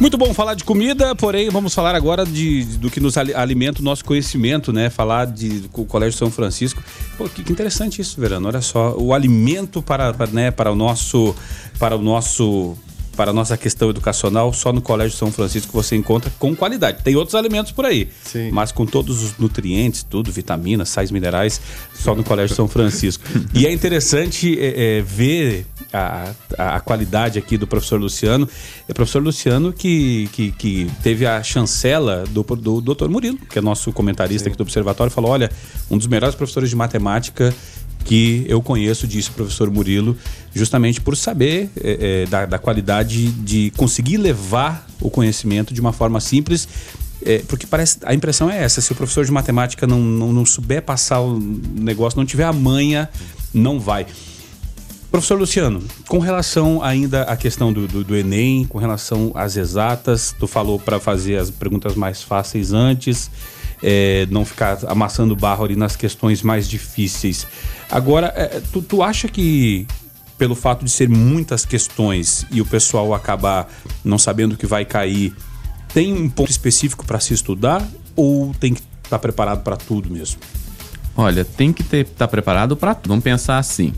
Muito bom falar de comida, porém vamos falar agora de, do que nos ali- alimenta o nosso conhecimento, né? Falar de, do Colégio São Francisco. Pô, que, que interessante isso, Verano. Olha só, o alimento para, para, né, para o nosso, para o nosso, para a nossa questão educacional, só no Colégio São Francisco você encontra com qualidade. Tem outros alimentos por aí, Sim. mas com todos os nutrientes, tudo, vitaminas, sais minerais, só no Colégio São Francisco. E é interessante é, é, ver a, a, a qualidade aqui do professor Luciano. É o professor Luciano que, que, que teve a chancela do, do Dr. Murilo, que é nosso comentarista aqui do Observatório, falou: olha, um dos melhores professores de matemática que eu conheço, disse o professor Murilo, justamente por saber é, é, da, da qualidade de conseguir levar o conhecimento de uma forma simples. é, porque parece a impressão é essa: se o professor de matemática não, não, não souber passar o negócio, não tiver a manha, não vai. Professor Luciano, com relação ainda à questão do, do, do Enem, com relação às exatas, tu falou para fazer as perguntas mais fáceis antes, é, não ficar amassando barro ali nas questões mais difíceis. Agora, é, tu, tu acha que pelo fato de ser muitas questões e o pessoal acabar não sabendo o que vai cair, tem um ponto específico para se estudar ou tem que estar preparado para tudo mesmo? Olha, tem que estar preparado para tudo. Vamos pensar assim.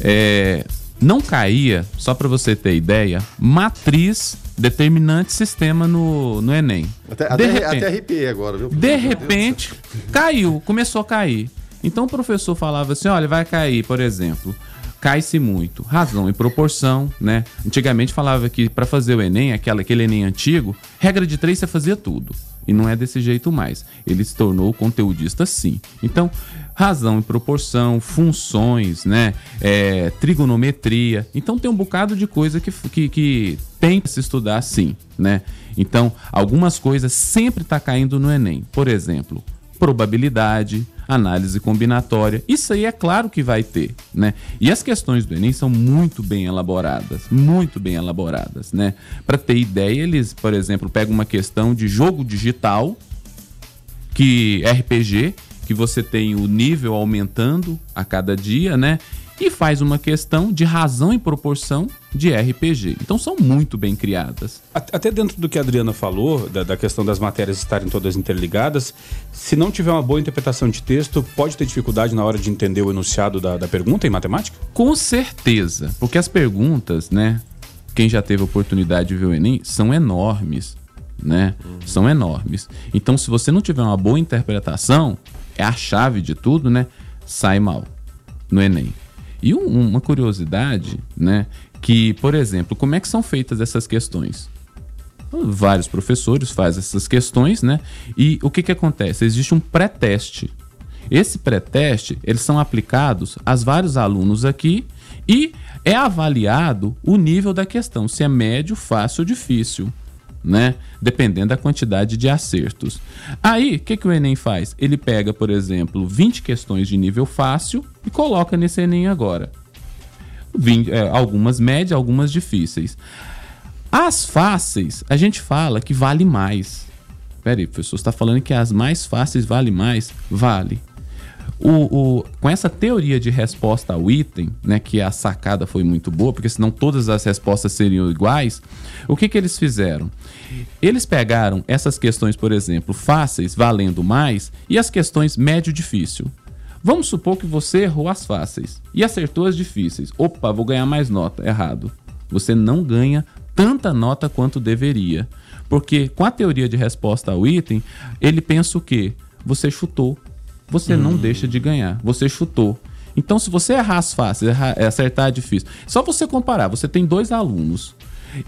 É, não caía, só para você ter ideia, matriz determinante sistema no, no Enem. Até, De até, repente- até arrepiei agora, viu? De repente, caiu, começou a cair. Então o professor falava assim: olha, vai cair, por exemplo. Cai-se muito. Razão e proporção, né? Antigamente falava que para fazer o Enem, aquela, aquele Enem antigo, regra de três você fazia tudo. E não é desse jeito mais. Ele se tornou conteudista sim. Então, razão e proporção, funções, né? É, trigonometria. Então tem um bocado de coisa que, que, que tem que se estudar sim, né? Então, algumas coisas sempre tá caindo no Enem. Por exemplo, probabilidade. Análise combinatória. Isso aí é claro que vai ter, né? E as questões do Enem são muito bem elaboradas, muito bem elaboradas, né? Para ter ideia, eles, por exemplo, pegam uma questão de jogo digital, que RPG, que você tem o nível aumentando a cada dia, né? E faz uma questão de razão e proporção de RPG. Então são muito bem criadas. Até dentro do que a Adriana falou, da, da, questão das matérias estarem todas interligadas, se não tiver uma boa interpretação de texto, pode ter dificuldade na hora de entender o enunciado da, da pergunta em matemática? Com certeza, porque as perguntas, né? Quem já teve a oportunidade de ver o Enem, são enormes, né? Uhum. São enormes. Então, se você não tiver uma boa interpretação, é a chave de tudo, né? Sai mal no Enem. E um, uma curiosidade, né? Que, por exemplo, como é que são feitas essas questões? Vários professores fazem essas questões, né? E o que, que acontece? Existe um pré-teste. Esse pré-teste, eles são aplicados a vários alunos aqui e é avaliado o nível da questão, se é médio, fácil ou difícil né? Dependendo da quantidade de acertos. Aí, o que, que o Enem faz? Ele pega, por exemplo, 20 questões de nível fácil e coloca nesse Enem agora. 20, é, algumas médias, algumas difíceis. As fáceis, a gente fala que vale mais. Peraí, professor, você está falando que as mais fáceis vale mais? Vale. O, o, com essa teoria de resposta ao item, né, que a sacada foi muito boa, porque senão todas as respostas seriam iguais, o que, que eles fizeram? Eles pegaram essas questões, por exemplo, fáceis, valendo mais, e as questões médio-difícil. Vamos supor que você errou as fáceis e acertou as difíceis. Opa, vou ganhar mais nota. Errado. Você não ganha tanta nota quanto deveria. Porque com a teoria de resposta ao item, ele pensa o quê? Você chutou você hum. não deixa de ganhar. Você chutou. Então, se você errar as fáceis, errar, é, acertar é difícil. Só você comparar, você tem dois alunos.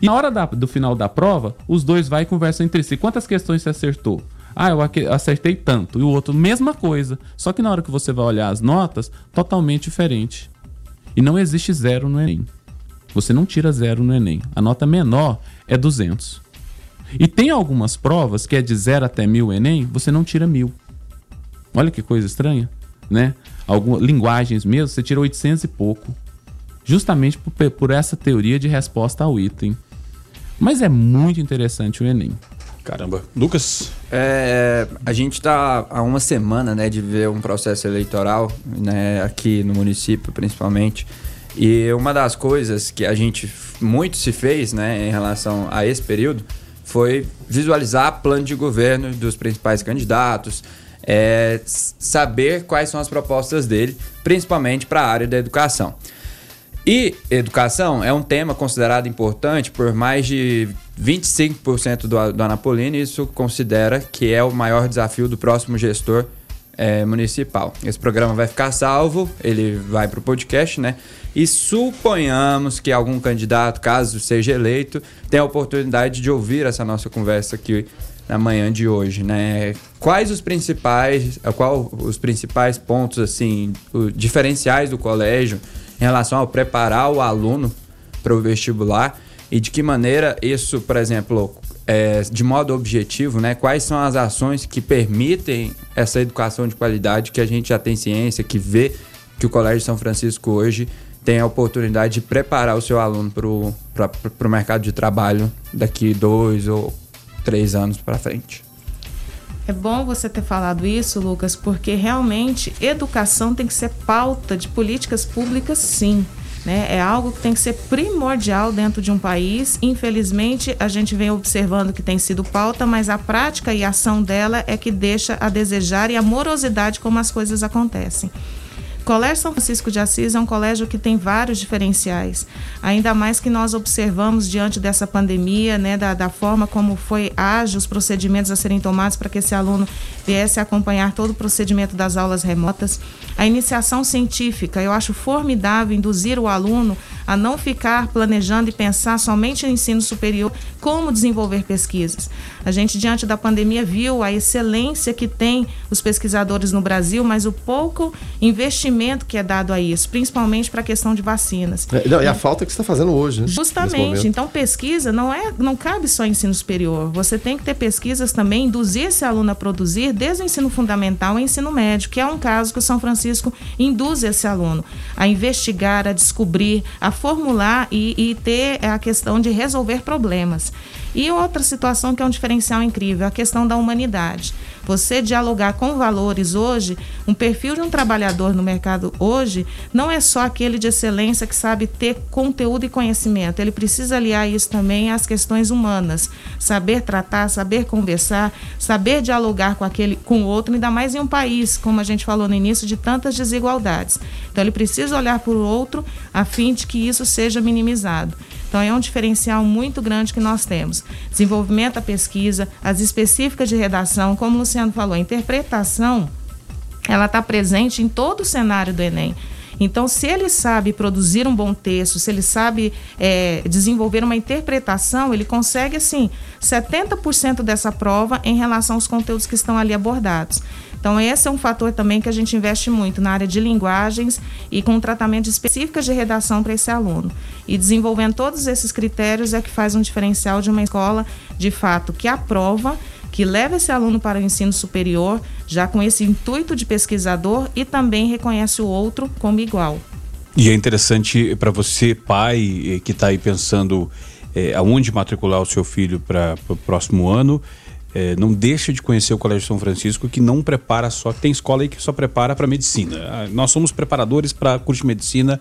E na hora da, do final da prova, os dois vai e conversam entre si. Quantas questões você acertou? Ah, eu acertei tanto. E o outro, mesma coisa. Só que na hora que você vai olhar as notas, totalmente diferente. E não existe zero no Enem. Você não tira zero no Enem. A nota menor é 200. E tem algumas provas que é de zero até mil Enem, você não tira mil. Olha que coisa estranha, né? Algumas linguagens mesmo, você tira 800 e pouco. Justamente por, por essa teoria de resposta ao item. Mas é muito interessante o Enem. Caramba. Lucas? É, a gente está há uma semana né, de ver um processo eleitoral, né, aqui no município principalmente. E uma das coisas que a gente muito se fez né, em relação a esse período foi visualizar plano de governo dos principais candidatos, é, saber quais são as propostas dele, principalmente para a área da educação. E educação é um tema considerado importante por mais de 25% do, do Anapolino, e isso considera que é o maior desafio do próximo gestor é, municipal. Esse programa vai ficar salvo, ele vai para o podcast, né? E suponhamos que algum candidato, caso seja eleito, tenha a oportunidade de ouvir essa nossa conversa aqui na manhã de hoje, né? Quais os principais, qual os principais pontos assim, diferenciais do colégio em relação ao preparar o aluno para o vestibular e de que maneira isso, por exemplo, é, de modo objetivo, né? Quais são as ações que permitem essa educação de qualidade que a gente já tem ciência, que vê que o Colégio São Francisco hoje tem a oportunidade de preparar o seu aluno para o mercado de trabalho daqui dois ou três anos para frente. É bom você ter falado isso, Lucas, porque realmente educação tem que ser pauta de políticas públicas, sim. Né? É algo que tem que ser primordial dentro de um país. Infelizmente, a gente vem observando que tem sido pauta, mas a prática e a ação dela é que deixa a desejar e a morosidade como as coisas acontecem. Colégio São Francisco de Assis é um colégio que tem vários diferenciais, ainda mais que nós observamos diante dessa pandemia, né, da, da forma como foi ágil os procedimentos a serem tomados para que esse aluno viesse acompanhar todo o procedimento das aulas remotas. A iniciação científica, eu acho formidável induzir o aluno a não ficar planejando e pensar somente no ensino superior, como desenvolver pesquisas. A gente, diante da pandemia, viu a excelência que tem os pesquisadores no Brasil, mas o pouco investimento que é dado a isso, principalmente para a questão de vacinas. É, não, e a falta que você está fazendo hoje, né? Justamente. Então, pesquisa não é, não cabe só ensino superior. Você tem que ter pesquisas também, induzir esse aluno a produzir desde o ensino fundamental ao ensino médio, que é um caso que o São Francisco induz esse aluno a investigar, a descobrir, a formular e, e ter a questão de resolver problemas. E outra situação que é um diferencial incrível, a questão da humanidade. Você dialogar com valores hoje, um perfil de um trabalhador no mercado hoje não é só aquele de excelência que sabe ter conteúdo e conhecimento. Ele precisa aliar isso também às questões humanas, saber tratar, saber conversar, saber dialogar com aquele, com o outro, ainda mais em um país, como a gente falou no início, de tantas desigualdades. Então ele precisa olhar para o outro a fim de que isso seja minimizado. Então é um diferencial muito grande que nós temos. Desenvolvimento da pesquisa, as específicas de redação, como o Luciano falou, a interpretação, ela está presente em todo o cenário do Enem. Então, se ele sabe produzir um bom texto, se ele sabe é, desenvolver uma interpretação, ele consegue, assim, 70% dessa prova em relação aos conteúdos que estão ali abordados. Então, esse é um fator também que a gente investe muito na área de linguagens e com tratamento específico de redação para esse aluno. E desenvolvendo todos esses critérios é que faz um diferencial de uma escola, de fato, que aprova que leva esse aluno para o ensino superior, já com esse intuito de pesquisador e também reconhece o outro como igual. E é interessante para você, pai, eh, que está aí pensando é, aonde matricular o seu filho para o próximo ano, é, não deixa de conhecer o Colégio São Francisco, que não prepara só. Tem escola aí que só prepara para medicina. Ah, nós somos preparadores para curso de medicina.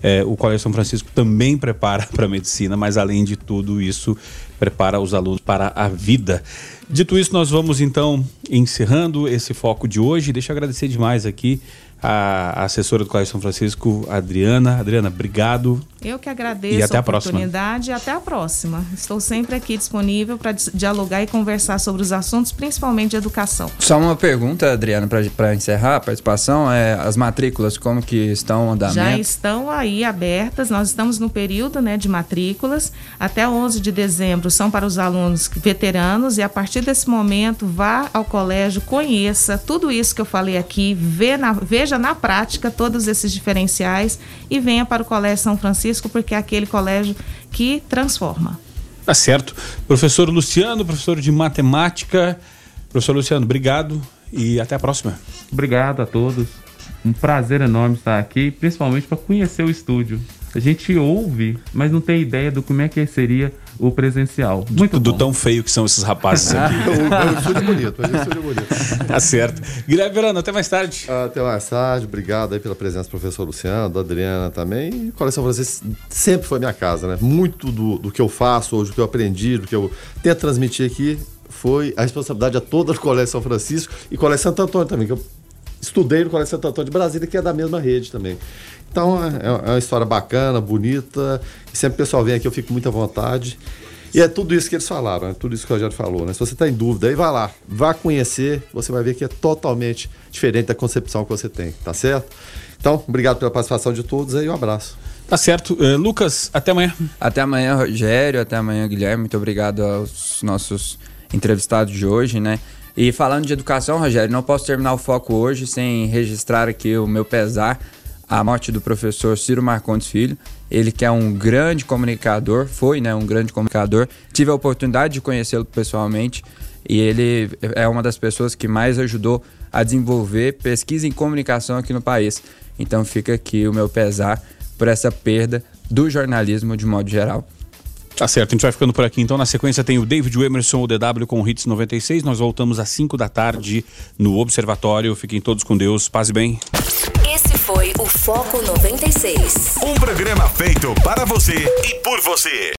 É, o Colégio São Francisco também prepara para medicina, mas além de tudo isso, prepara os alunos para a vida. Dito isso, nós vamos então encerrando esse foco de hoje. Deixa eu agradecer demais aqui a assessora do Colégio São Francisco, Adriana. Adriana, obrigado. Eu que agradeço e até a, a oportunidade próxima. e até a próxima. Estou sempre aqui disponível para dialogar e conversar sobre os assuntos, principalmente de educação. Só uma pergunta, Adriana, para encerrar a participação. É, as matrículas, como que estão andamento? Já estão aí abertas. Nós estamos no período né, de matrículas. Até 11 de dezembro são para os alunos veteranos e a partir desse momento vá ao colégio, conheça tudo isso que eu falei aqui, vê na, veja na prática todos esses diferenciais e venha para o Colégio São Francisco, porque é aquele colégio que transforma. Tá certo. Professor Luciano, professor de matemática. Professor Luciano, obrigado e até a próxima. Obrigado a todos. Um prazer enorme estar aqui, principalmente para conhecer o estúdio. A gente ouve, mas não tem ideia do como é que seria o presencial. Muito do, do tão feio que são esses rapazes aqui. o estúdio é bonito, mas o estúdio é bonito. Tá certo. Guilherme Verano, até mais tarde. Até mais tarde. Obrigado aí pela presença do professor Luciano, da Adriana também. E Coleção Francês sempre foi minha casa, né? Muito do, do que eu faço hoje, do que eu aprendi, do que eu tento transmitir aqui, foi a responsabilidade a toda a Colégio São Francisco e Colégio Santo Antônio também, que eu estudei no Colégio Santo Antônio de Brasília, que é da mesma rede também. Então é, é uma história bacana, bonita. E sempre o pessoal vem aqui, eu fico com muita vontade. E é tudo isso que eles falaram, é tudo isso que o Rogério falou, né? Se você está em dúvida, aí vai lá, vá conhecer, você vai ver que é totalmente diferente da concepção que você tem, tá certo? Então, obrigado pela participação de todos aí, um abraço. Tá certo. Uh, Lucas, até amanhã. Até amanhã, Rogério, até amanhã, Guilherme. Muito obrigado aos nossos entrevistados de hoje, né? E falando de educação, Rogério, não posso terminar o foco hoje sem registrar aqui o meu pesar a morte do professor Ciro Marcondes Filho. Ele que é um grande comunicador, foi né, um grande comunicador. Tive a oportunidade de conhecê-lo pessoalmente e ele é uma das pessoas que mais ajudou a desenvolver pesquisa em comunicação aqui no país. Então fica aqui o meu pesar por essa perda do jornalismo de modo geral. Tá certo, a gente vai ficando por aqui. Então, na sequência tem o David Emerson, o DW com o Hits 96. Nós voltamos às 5 da tarde no Observatório. Fiquem todos com Deus. Paz e bem. Foi o Foco 96. Um programa feito para você e por você.